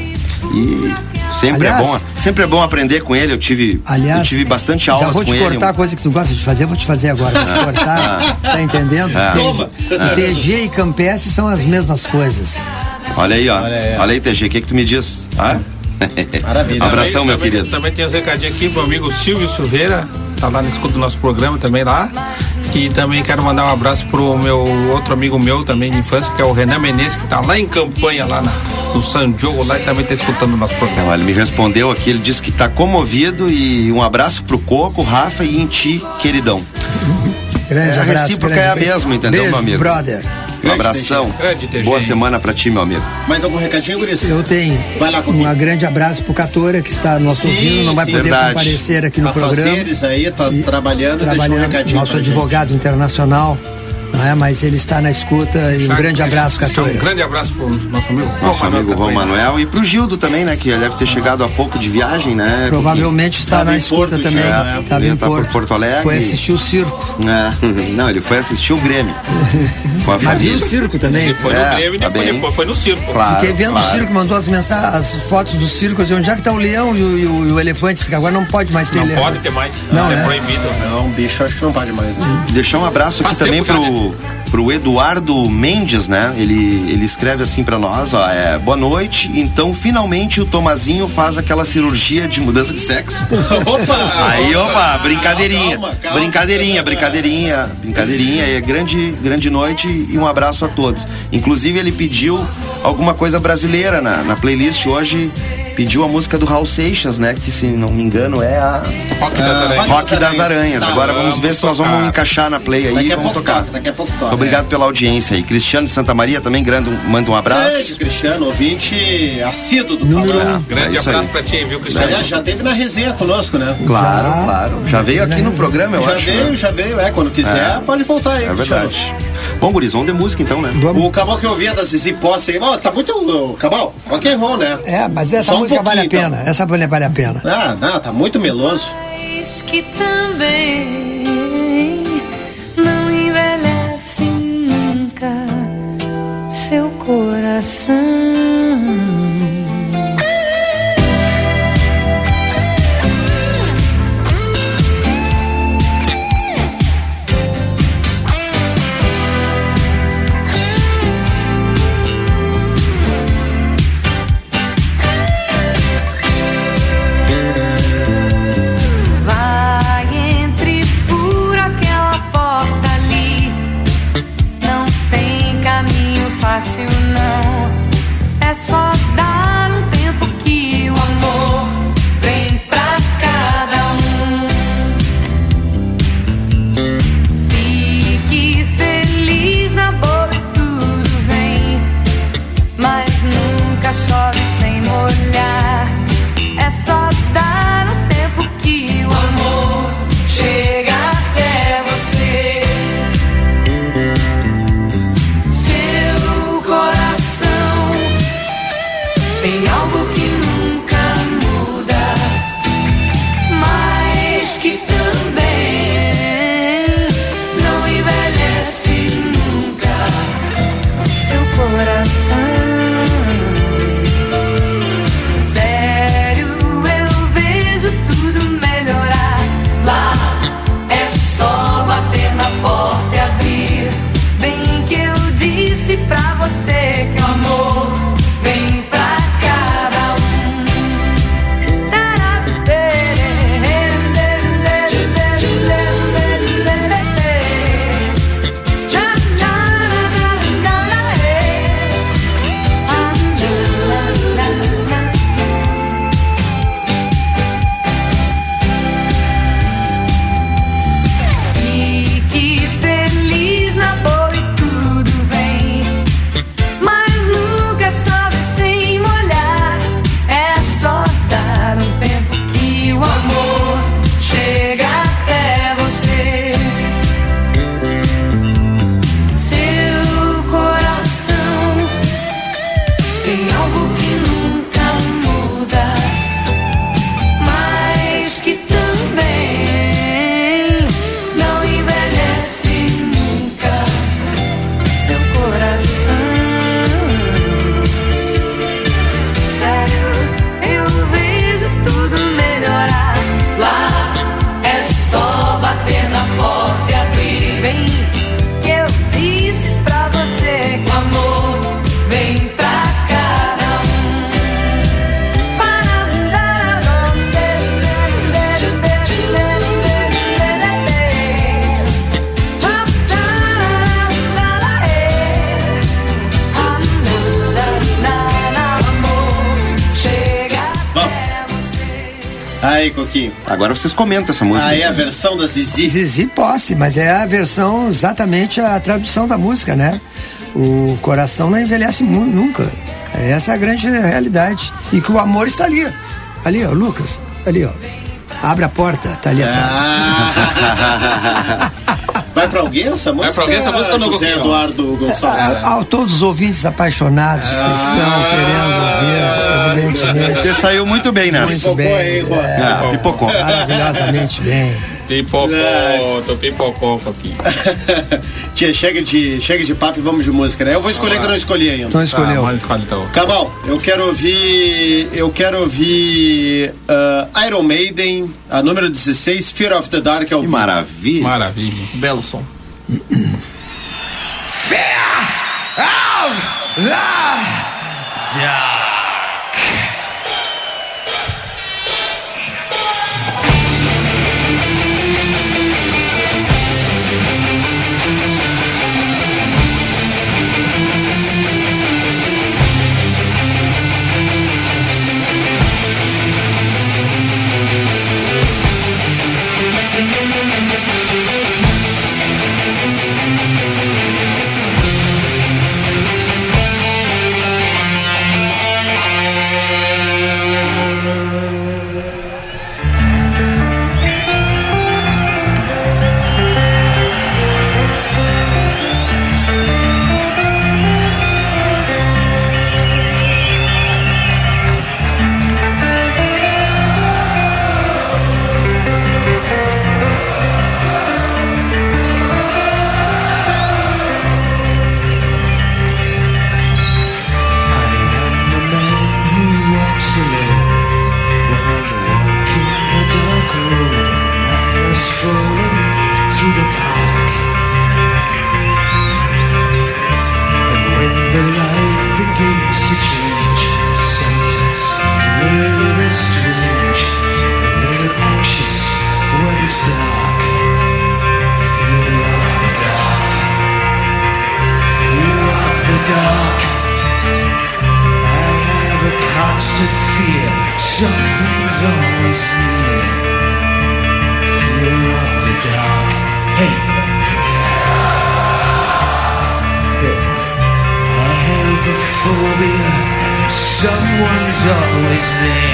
E sempre Aliás- é bom, sempre é bom aprender com ele. Eu tive, Aliás, eu tive bastante já aulas vou com te ele. cortar a coisa que tu gosta de fazer, eu vou te fazer agora. Vou te cortar, tá entendendo? Ah. Toma. TG e Campestre são as mesmas coisas. Olha aí, ó. Olha aí, ó. Olha aí, TG, o que que tu me diz? Ah? Maravilha. Abração, meu também, querido. Também tem os recadinhos aqui pro amigo Silvio Silveira, tá lá no escudo do nosso programa também lá. E também quero mandar um abraço pro meu outro amigo meu também de infância, que é o Renan Menezes, que tá lá em campanha, lá na, no San Diogo, lá e também tá escutando o nosso programa. Então, ele me respondeu aqui, ele disse que tá comovido e um abraço pro Coco, Rafa e em ti, queridão. Grande É, a abraço. recíproca grande é a mesma, entendeu, Beijo, meu amigo? brother. Um abração. Boa semana pra ti, meu amigo. Mais algum recadinho, Guris? Eu tenho Vai lá, Coquinho. um grande abraço pro Catora, que está nos Sim, ouvindo, não vai sim. poder Verdade. comparecer aqui no A programa. Fazeres aí, tá E trabalhando, deixa um trabalhando, recadinho nosso pra gente. advogado internacional, não é? Mas ele está na escuta e um grande abraço, Um Catora. grande abraço pro nosso amigo Nosso amigo João Capoeira. Manuel e pro Gildo também, né? Que deve ter chegado há pouco de viagem, né? Provavelmente está na escuta Porto também. já, né? Tá por Porto. Alegre. Foi assistir o circo. É, não, ele foi assistir o Grêmio. com a Mas viu família. o circo também. Ele foi É, no Grêmio e tá depois, bem. depois foi no circo. Claro, Fiquei vendo claro. o circo, mandou as mensagens, as fotos do circo, eu disse, onde é que tá o leão e o, e o- e o elefante? Que agora não pode mais ter Não leão. pode ter mais. Não, é né? proibido. Não, bicho, acho que não pode mais. Né? Deixar um abraço aqui Faz também já, pro, pro Eduardo Mendes, né? Ele, ele escreve assim pra nós, ó, é, boa noite, então finalmente o Tomazinho faz aquela cirurgia de mudança de sexo. Opa! Aí, opa, brincadeirinha, Calma, calma. brincadeirinha, brincadeirinha, brincadeirinha, é grande, grande noite e um abraço a todos. Inclusive ele pediu alguma coisa brasileira na, na playlist hoje, pediu a música do Raul Seixas, né? Que se não me engano é a Rock das Ah, Aranhas. Rock das Aranhas. Tá, Agora vamos vamos ver se nós vamos tocar. encaixar na play aí Daqui e a vamos pouco tocar. toca, daqui a pouco toca. Obrigado pela audiência aí. Cristiano de Santa Maria também grande, manda um abraço. Grande Cristiano, ouvinte assíduo do Número Falando. um. Grande É abraço aí. pra ti, viu, Cristiano? Aliás, já teve na resenha conosco, né? Claro, Já. claro. Já veio aqui no programa, eu já acho. veio, né? já veio, é. Quando quiser, É. pode voltar aí, É Cristiano. verdade. Bom, guris, vamos de música então, né? Vamos. O Cabal que eu ouvia da Zizi Posse aí, tá muito. ô, Cabal, rock and roll, né? É, mas essa Só um música vale a pena. Essa vale vale a pena. Ah, não, tá muito meloso. Diz que também não envelhece nunca seu coração. song. Agora vocês comentam essa música. Ah, é a versão da Zizi. Zizi Posse, mas é a versão exatamente a tradução da música, né? O coração não envelhece nunca. Essa é a grande realidade. E que o amor está ali. Ali, ó, Lucas. Ali, ó. Abre a porta, tá ali atrás. Ah. Vai pra alguém essa música? pra alguém essa música ou não, José? Eduardo Gonçalves. A, a todos os ouvintes apaixonados que estão querendo ouvir, evidentemente. Você saiu muito bem nessa. Muito bem. aí, é, Ah, pipocou. maravilhosamente bem. Pipocou, É. tô pipocou, Coquinho. Tia, chega de, chega de papo e vamos de música, né? Eu vou escolher que eu não escolhi ainda. Então escolheu. Ah, escolhe então. Cabal, eu quero ouvir. Eu quero ouvir ah, Iron Maiden, a número 16, Fear of the Dark ao Que vivo. maravilha. Maravilha. Belo som. Dark. sing.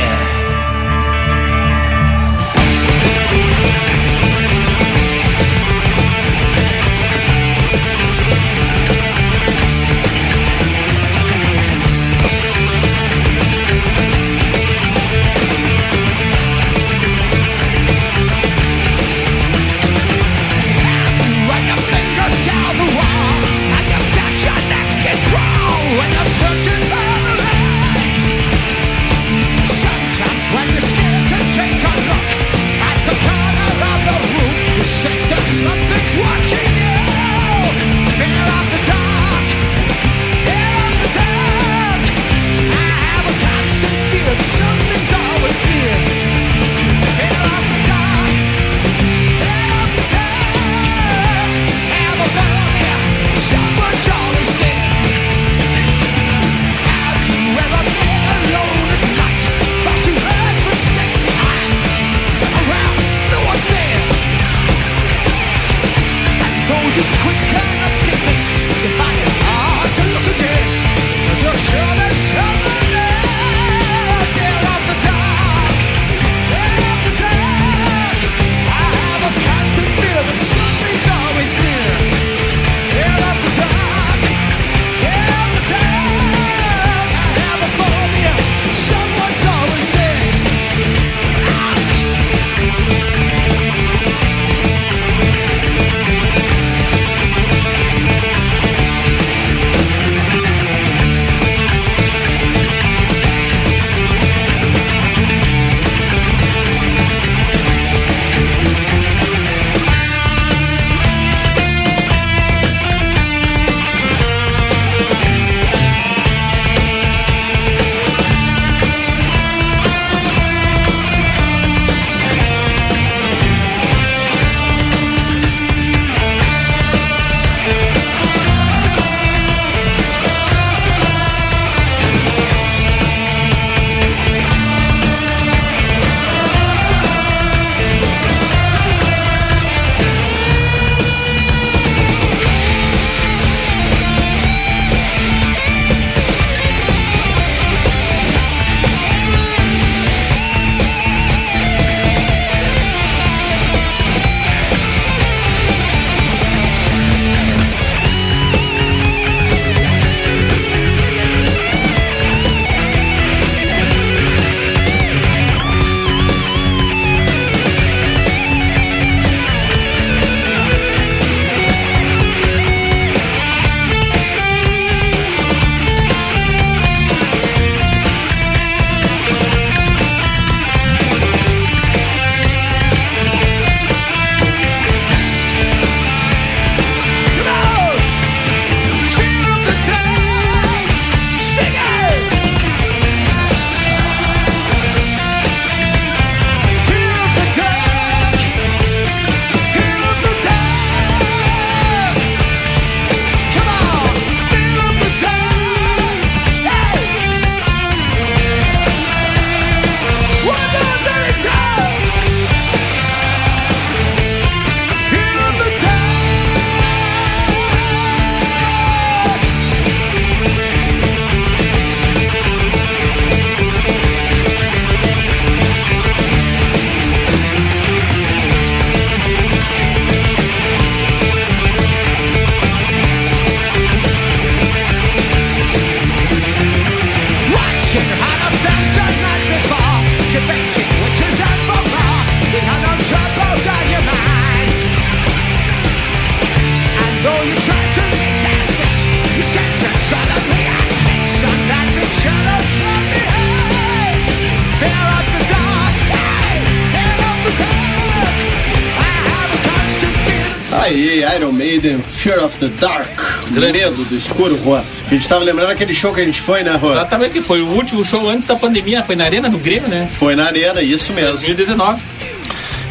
The Dark, medo do escuro, Juan. A gente tava lembrando aquele show que a gente foi, né, Juan? Exatamente, que foi o último show antes da pandemia, foi na Arena, no Grêmio, né? Foi na arena, isso mesmo. 2019.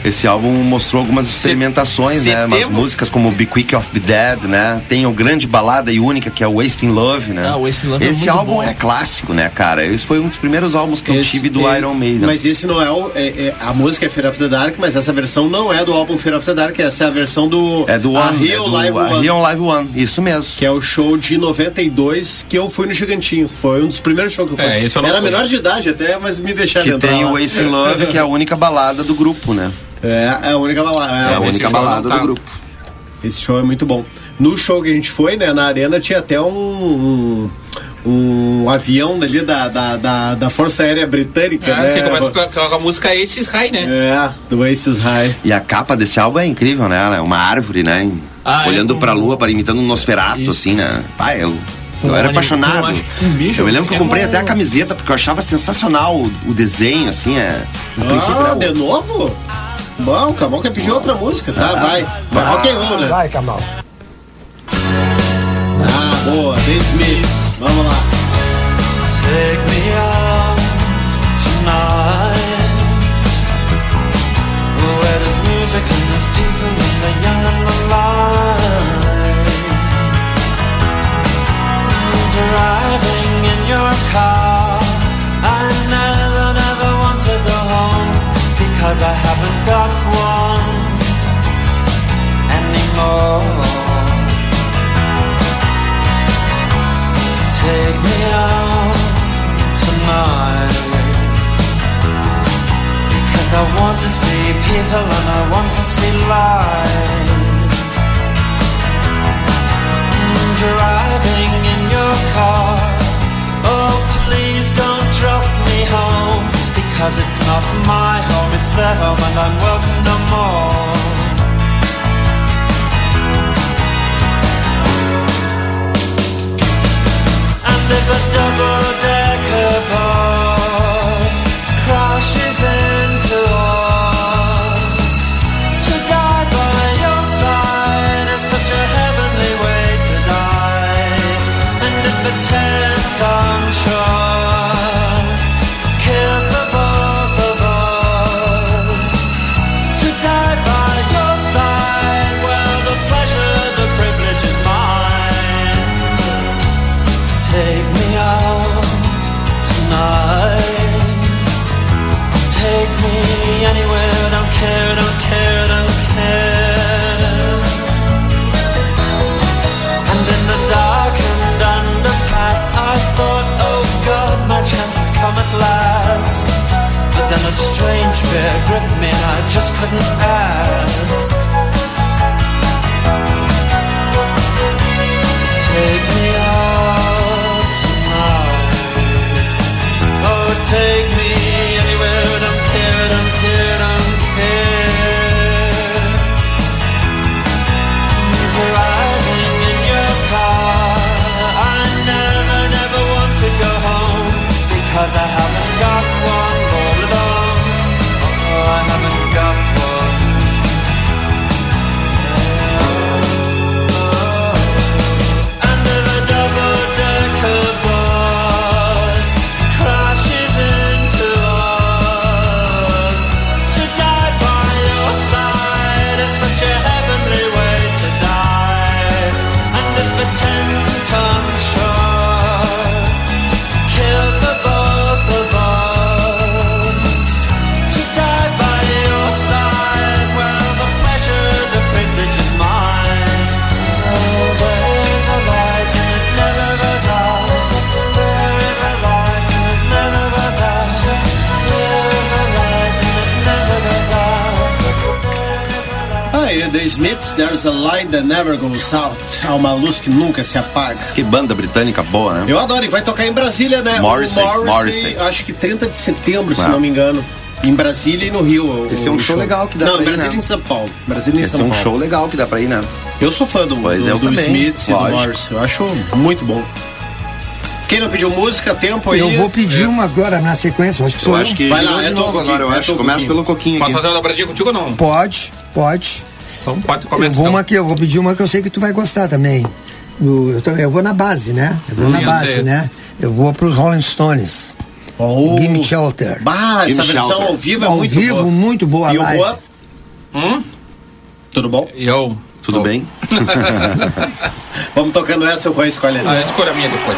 Esse álbum mostrou algumas experimentações, né? Umas músicas como Be Quick of the Dead, né? Tem o grande balada e única que é o Wasting Love, né? Ah, o Wasting Love é Esse muito álbum bom. é clássico, né, cara? Esse foi um dos primeiros álbuns que eu Esse- tive do é, Iron Maiden. Mas esse não é o. é- é- a música é Fear of the Dark, mas essa versão não é do álbum Fear of the Dark, essa é a versão do. é do a One, Rio é do, Live a One. Rio Live One, isso mesmo. Que é o show de 92 que eu fui no Gigantinho. Foi um dos primeiros shows que eu fui. É, esse eu não Era fui. menor de idade até, mas me deixaram Que entrar tem lá. o Wasting Love, que é a única balada do grupo, né? É, é a única balada. É a esse única balada tá- do grupo. Esse show é muito bom. No show que a gente foi, né, na arena, tinha até um. um, um avião dali da, da, da, da Força Aérea Britânica, É, né? que começa com a, com a música Aces High, né? É, do Aces High. E a capa desse álbum é incrível, né? É uma árvore, né? Ah, é Olhando com- pra lua, para imitando um Nosferato, Isso. assim, né? Ah, eu. Eu era um apaixonado. um bicho, eu me lembro que eu é comprei um- até a camiseta, porque eu achava sensacional o, o desenho, assim, é. no princípio Ah, é o- de novo? Bom, o Camal quer pedir outra música, tá? Vai. Vai, rock and roll, né? Vai, Camal. Ah, boa, The Smiths. Vamos lá. Take me out tonight Where there's music and there's people and the young and the light Driving in your car Because I haven't got one anymore. Take me out tonight Because I want to see people and I want to see life. Driving in your car. Oh please don't drop me home Because it's not my home, it's their home and I'm welcome no more. And if a double-decker bus strange fear gripped me, and I just couldn't ask. Smiths, There's a Light That Never Goes Out. Há uma luz que nunca se apaga. Que banda britânica boa, né? Eu adoro, e vai tocar em Brasília, né? Morrissey, o Morrissey, Morrissey. acho que 30 de setembro, se Ah. não me engano. Em Brasília e no Rio. Esse é um show legal que dá Não, pra ir, Brasília né? e em São Paulo. Brasília em Esse é São um Paulo. show legal que dá pra ir, né? Eu sou fã do, Pois do, eu do Smiths e do. Morrissey. Eu acho muito bom. Quem não pediu música, tempo aí. Eu vou pedir uma agora na sequência, eu acho que sou Eu eu. acho que Vai lá, é novo agora, eu é acho. Começa pelo coquinho Posso fazer uma dobradinha contigo ou não? Pode, pode. Então pode Eu começar. vou uma aqui, eu vou pedir uma que eu sei que tu vai gostar também. Eu, também- eu vou na base, né? Eu vou na Hum, eu base, sei. né? Eu vou pro Rolling Stones. Oh. Gimme Shelter. Bah, essa Gimme versão Shelter. ao vivo é Ao muito vivo, boa. muito boa. E o live. Juan? Hum? Tudo bom? Eu. Tudo Tô. bem? Vamos tocando essa, o Juan escolhe ali. Ah, escolha a minha depois.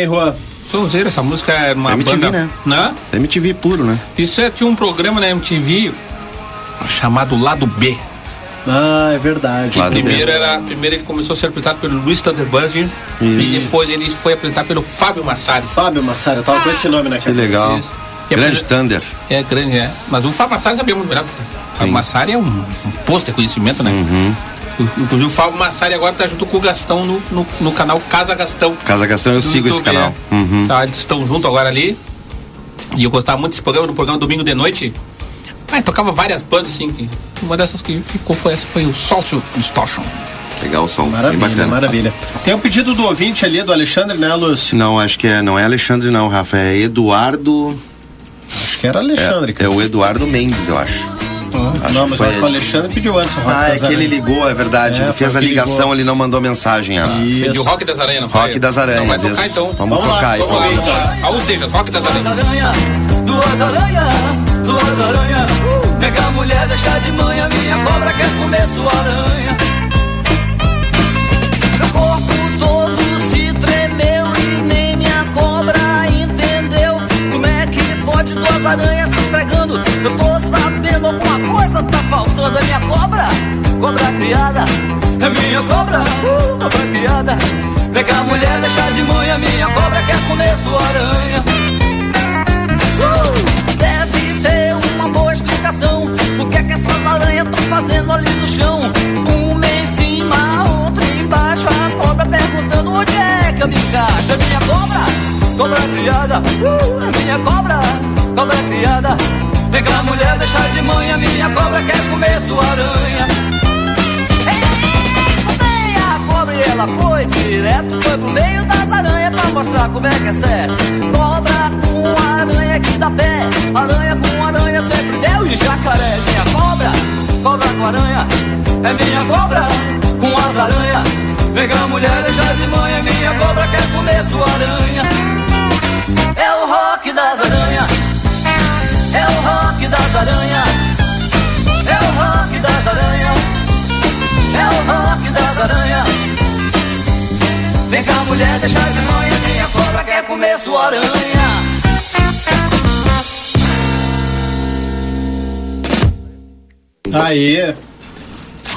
Aí, Juan. Sonzeira, essa música era uma MTV, banda... né? Né? MTV puro, né? Isso é, tinha um programa na MTV chamado Lado B. Ah, é verdade. Que primeiro, era, primeiro ele começou a ser apresentado pelo Luiz Thunderbird e depois ele foi apresentado pelo Fábio Massari. Fábio Massari, eu tava com esse nome na Que legal. Isso. Grande Thunder. É grande, é. Mas o Fábio Massari sabia muito melhor. O Fábio Massari é um, um posto de conhecimento, né? Uhum. O- Inclusive o Fábio Massari agora tá junto com o Gastão no, no, no canal Casa Gastão. Casa Gastão, eu sigo esse YouTube, canal. é. Uhum. Tá, eles estão juntos agora ali. E eu gostava muito desse programa, no programa Domingo de Noite. Ah, tocava várias bandas assim. que- uma dessas que ficou foi essa, foi o Sócio Distortion. Legal o som. Maravilha, maravilha. Tem um pedido do ouvinte ali, do Alexandre, né, Lúcio? Não, acho que é, não é Alexandre não, Rafa, é Eduardo. Acho que era Alexandre, é, cara. é o Eduardo Mendes, eu acho. Acho não, mas foi eu acho que o. Alexandre pediu antes o Rock Ah, é que ele Aranhas. ligou, é verdade. É, ele fez a ligação, ligou. ele não mandou mensagem. Ah. De Rock das Aranhas, não foi? Rock das Aranhas, Então vai tocar isso. então. Vamos, Vamos lá, tocar vamos vamos lá, lá. então. Ou seja, Rock das Aranhas. aranha, duas aranhas, duas aranhas. Nega a mulher deixa de manhã, minha cobra quer comer sua aranha. Meu corpo todo se tremeu e nem minha cobra entendeu como é que pode duas aranhas se esfregando. Eu tô sabendo alguma coisa tá faltando. É minha cobra, cobra criada. É minha cobra, uh, cobra criada. Pega a mulher, deixa de manhã. Minha cobra quer comer sua aranha. Uh, deve ter uma boa explicação. O que é que essas aranhas estão fazendo ali no chão? Uma em cima, outra embaixo. A cobra perguntando onde é que eu me encaixo. É minha cobra, cobra criada. Uh, é minha cobra, cobra criada. Pega a mulher, deixa de manhã. Minha cobra quer comer sua aranha. Soltei a cobra e ela foi direto, foi pro meio das aranhas pra mostrar como é que é certo. Cobra com aranha que dá pé, aranha com aranha sempre deu e jacaré. Minha cobra, cobra com aranha, é minha cobra com as aranhas. Pega a mulher, deixa de manhã, minha cobra quer comer sua aranha. É o rock das aranhas, é o rock das aranhas, é o rock das aranhas. É o rock das aranhas. Vem cá, mulher, deixa de manhã. Minha cobra quer comer sua aranha. Aí,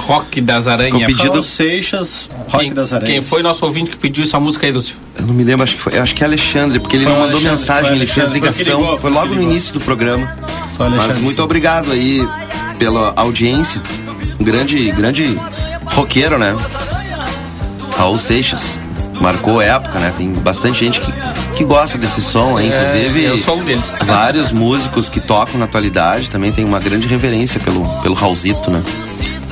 Rock das Aranhas. Com pedido- Raul Seixas, Rock Quem, das Aranhas. quem foi nosso ouvinte que pediu essa música aí, Lúcio? Eu não me lembro, acho que foi. Acho que é Alexandre, porque ele Foi não mandou Alexandre, mensagem, ele fez Alexandre, foi ligação. ligou, Foi logo no início do programa. Mas muito sim. obrigado aí pela audiência. Um grande, grande roqueiro, né? Raul Seixas. Marcou época, né? Tem bastante gente que, que gosta desse som aí, inclusive. É, eu sou um deles. Vários músicos que tocam na atualidade também tem uma grande reverência pelo, pelo Raulzito, né?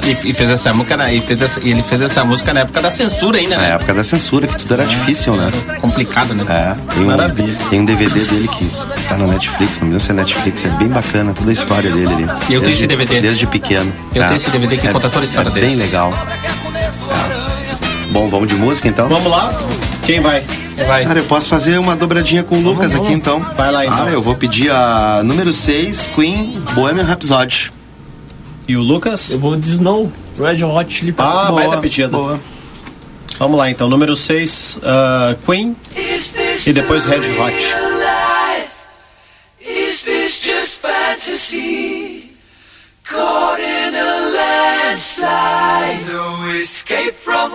E, e fez essa música, na- e, fez essa- e ele fez essa música na época da censura ainda, Na né? época da censura, que tudo era difícil, né? Complicado, né? É, tem um, Maravilha. tem um DVD dele que tá na Netflix, não me lembro se é Netflix, é bem bacana toda a história dele ali. Eu tenho esse DVD. Desde pequeno. Eu É, tenho esse DVD que é- conta toda a história é dele. Bem legal. É. Bom, vamos de música então? Vamos lá? Quem vai? Vai. Cara, eu posso fazer uma dobradinha com o Lucas aqui então. Vai lá, então. Ah, eu vou pedir a número 6, Queen Bohemian Rhapsody. E o Lucas? Eu vou de Snow, Red Hot Chili Peppers. Ah, Boa, baita pedida. boa. Vamos lá então, número 6, Queen e depois Red Hot. Is this just fantasy? Caught in a landslide, no escape from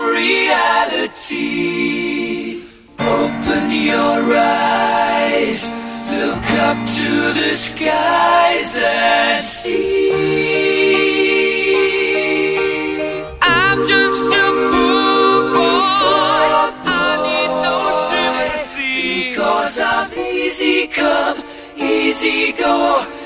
reality. Open your eyes, look up to the skies and see. Easy come, easy go.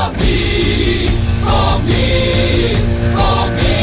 For me. For me.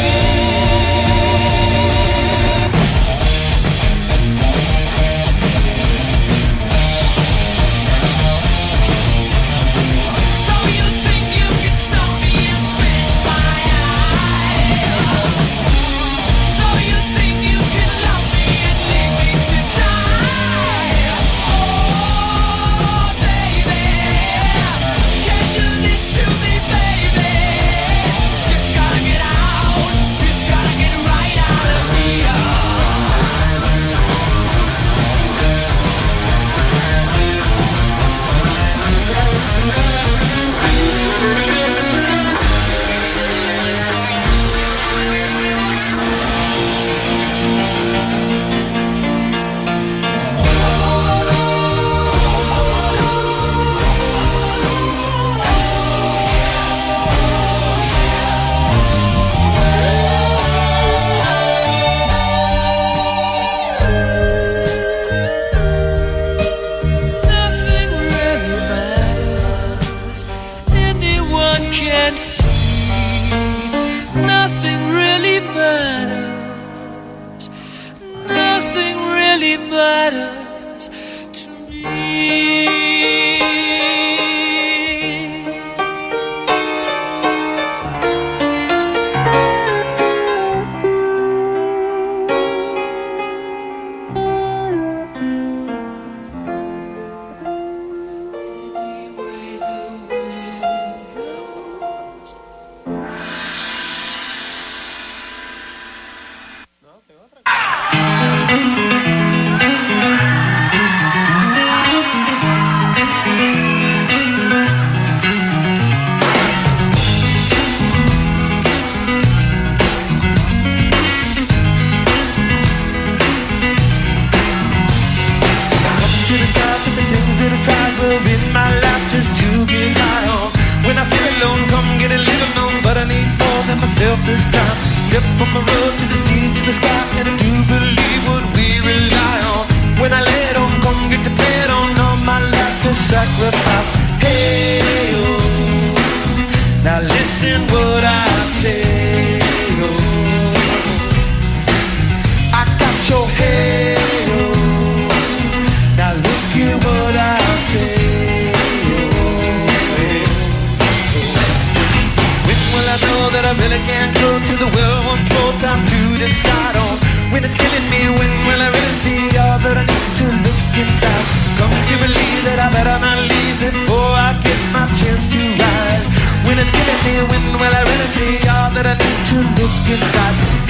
Can't go to the well once more? Time to decide on when it's killing me. When will I really see all that I need to look inside? Come to believe that I better not leave before oh, I get my chance to ride. When it's killing me, when will I really see all that I need to look inside?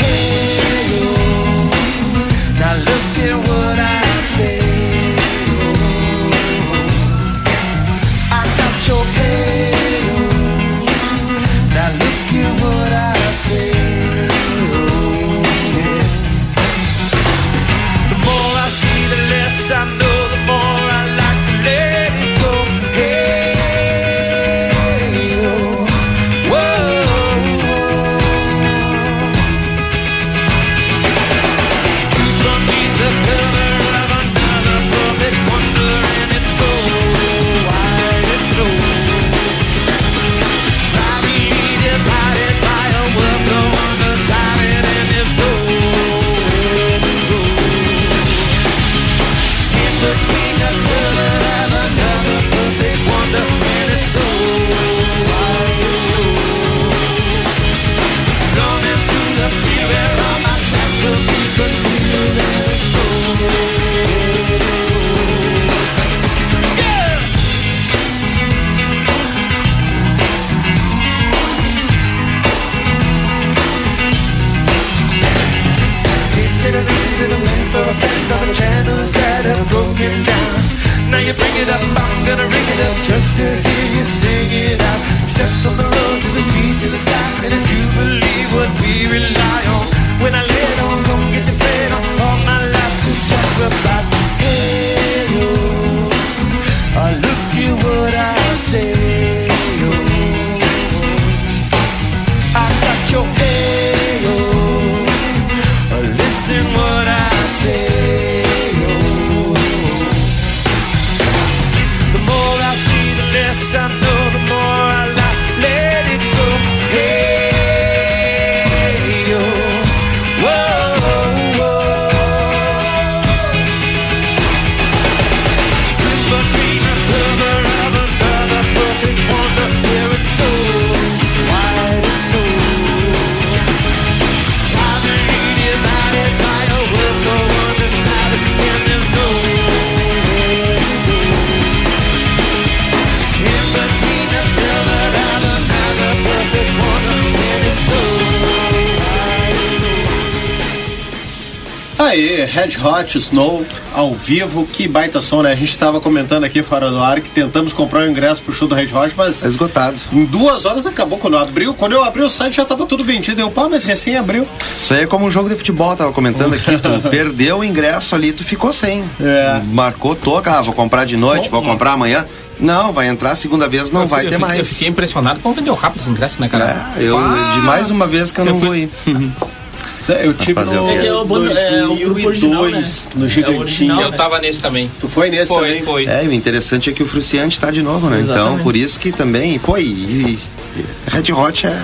Hot Snow ao vivo, que baita som, né? A gente tava comentando aqui fora do ar que tentamos comprar o ingresso pro show do Red Hot, mas Esgotado. em duas horas acabou quando abriu. Quando eu abri o site já tava tudo vendido. Eu, pá, mas recém abriu. Isso aí é como um jogo de futebol, tava comentando aqui. Tu perdeu o ingresso ali, tu ficou sem. É. Marcou toca, ah, vou comprar de noite, vou comprar amanhã. Não, vai entrar a segunda vez, não Eu vai eu ter fiquei- mais. Eu fiquei impressionado como vendeu rápido os ingressos, né, cara? É, eu Ah! de mais uma vez que eu, Eu não fui- vou ir. Eu tive fazer no? É, é o bando- é o grupo original, 2002, né? no É Gigantinho. original, Eu tava nesse também. Tu foi nesse Foi, também? foi. É, o interessante é que o Fruciante tá de novo, né? Então, Exatamente. por isso que também, pô, e, e Red Hot é,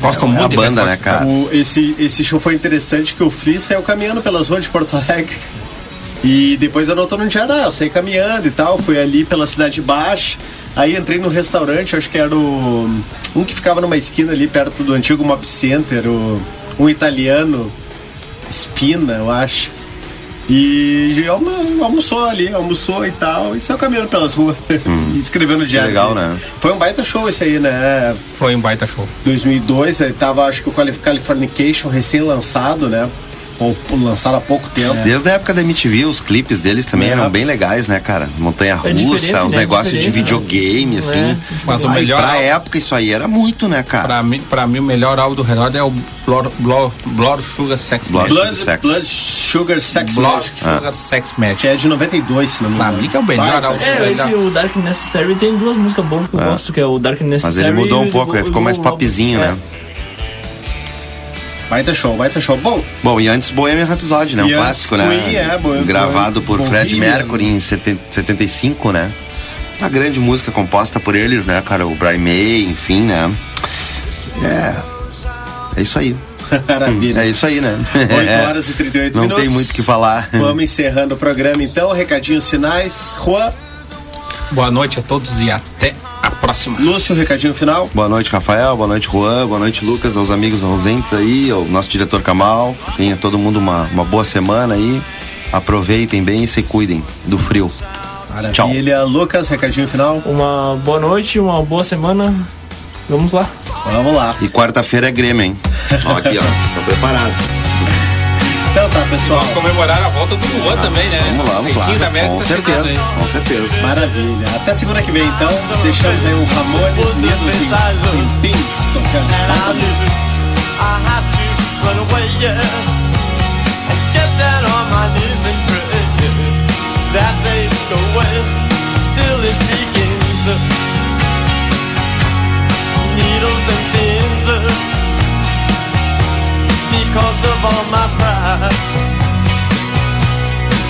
Gosto é muito a de banda, né, cara? O- esse, esse show foi interessante que o Flea saiu caminhando pelas ruas de Porto Alegre. E depois anotou no diário, ah, eu saí caminhando e tal, fui ali pela Cidade Baixa. Aí entrei no restaurante, acho que era o. Um que ficava numa esquina ali perto do antigo Mob Center, o, um italiano, Spina, eu acho. E almo- almoçou ali, almoçou e tal, e saiu caminhando pelas ruas, e escrevendo no diário. legal, dele. né? Foi um baita show esse aí, né? Foi um baita show. 2002, aí tava acho que o Calif- Californication recém-lançado, né? Ou, ou lançado há pouco tempo. Desde a época da MTV, os clipes deles também É. eram bem legais, né, cara? Montanha É russa, os né? negócios de né? videogame, É, assim. Mas o Aí, melhor pra álbum- época, isso aí era muito, né, cara? Pra mim, pra mim, o melhor álbum do Hot é o Blood, Blood, Blood Sugar Sex Blood. Blood, Sex. Blood Sugar Sex Blood Magic, Sugar Sex que Magic. é de 92, se não me Pra engano. mim que é o melhor álbum. É, esse, o Dark Necessary tem duas músicas boas que eu gosto, que é o Dark Mas Necessary. ele mudou um pouco, ficou mais popzinho, é. né? Baita show, baita show. Bom, Bom, e antes Bohemian Rhapsody, né? Um clássico, né? Queen, é, Bohemian- Gravado por Bohemian. Fred Mercury em 70 75, né? Uma grande música composta por eles, né, cara? O Brian May, enfim, né? É. É isso aí. maravilha. É isso aí, né? 8 horas e 38 Não minutos. tem muito o que falar. Vamos encerrando o programa então. Recadinhos finais. Juan, Boa noite a todos e até a próxima. Lúcio, recadinho final. Boa noite, Rafael. Boa noite, Juan. Boa noite, Lucas, aos amigos ausentes aí, ao nosso diretor Kamal. Tenha todo mundo uma, uma boa semana aí. Aproveitem bem e se cuidem do frio. Tchau. Maravilha. Lucas, recadinho final. Uma boa noite, uma boa semana. Vamos lá. Vamos lá. E quarta-feira é Grêmio, hein? Ó, aqui, ó. Tô preparado. Então tá, pessoal. Vamos comemorar a volta do Luan também, né? Vamos lá, vamos lá. Da América Com tá certeza, aí. com certeza. Maravilha. Até segunda que vem, então. Deixamos aí o Ramones em, em Pins tocando. I knew I had to run away, yeah, and get down on my knees and pray that they'd go away. Still, it begins. Needles and pins because of all my pride.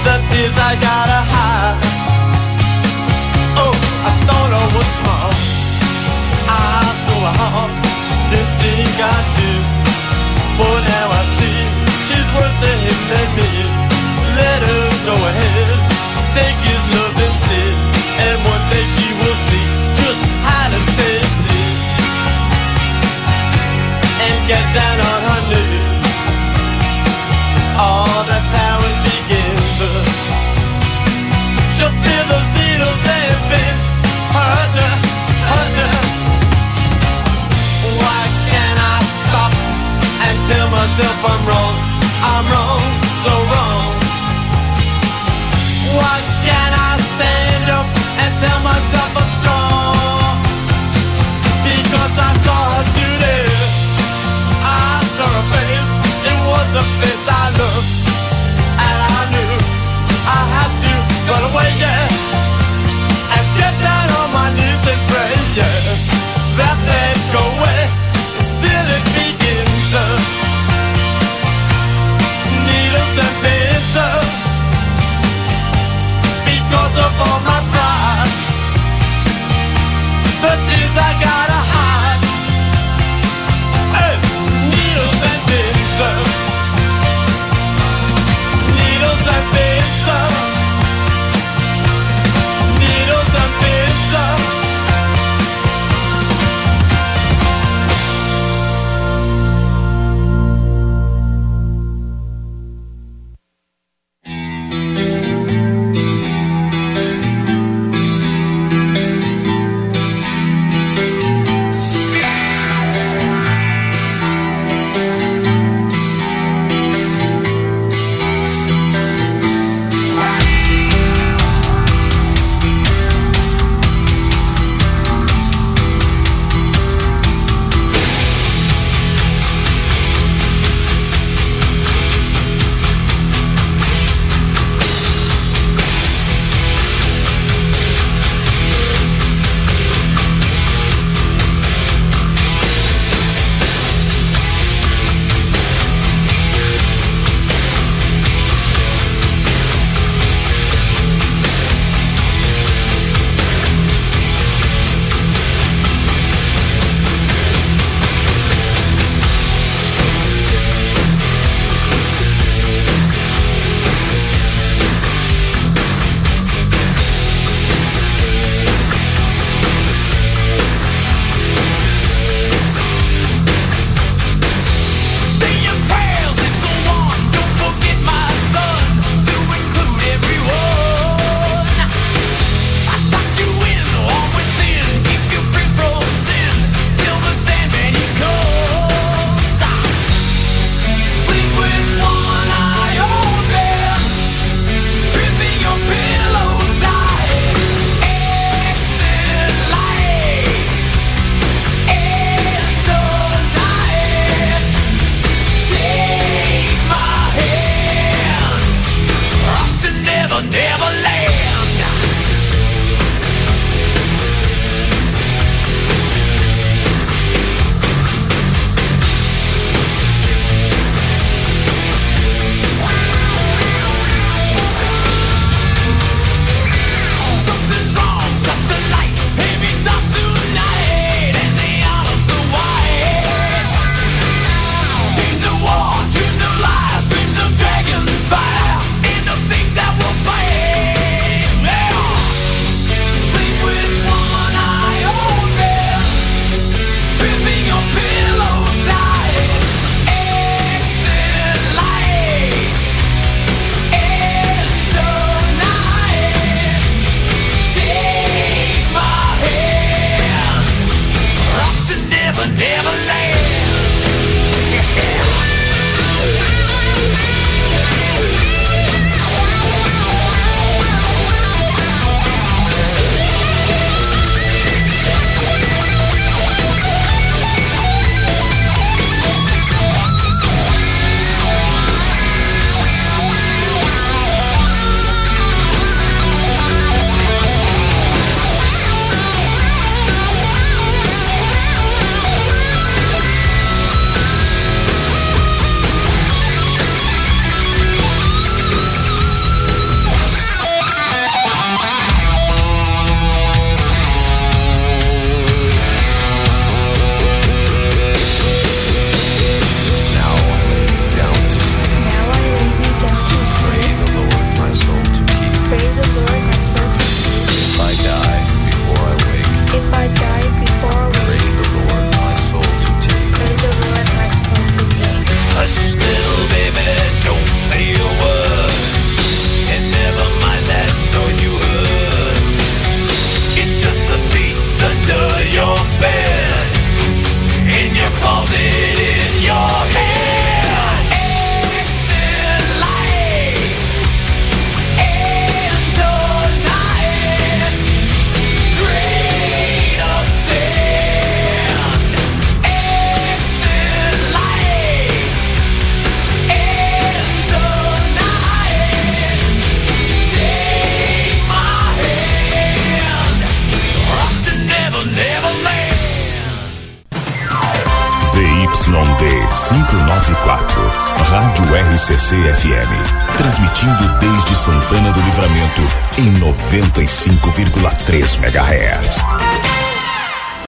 The tears I gotta hide. Oh, I thought I was smart. I stole a heart, didn't think I did. But now I see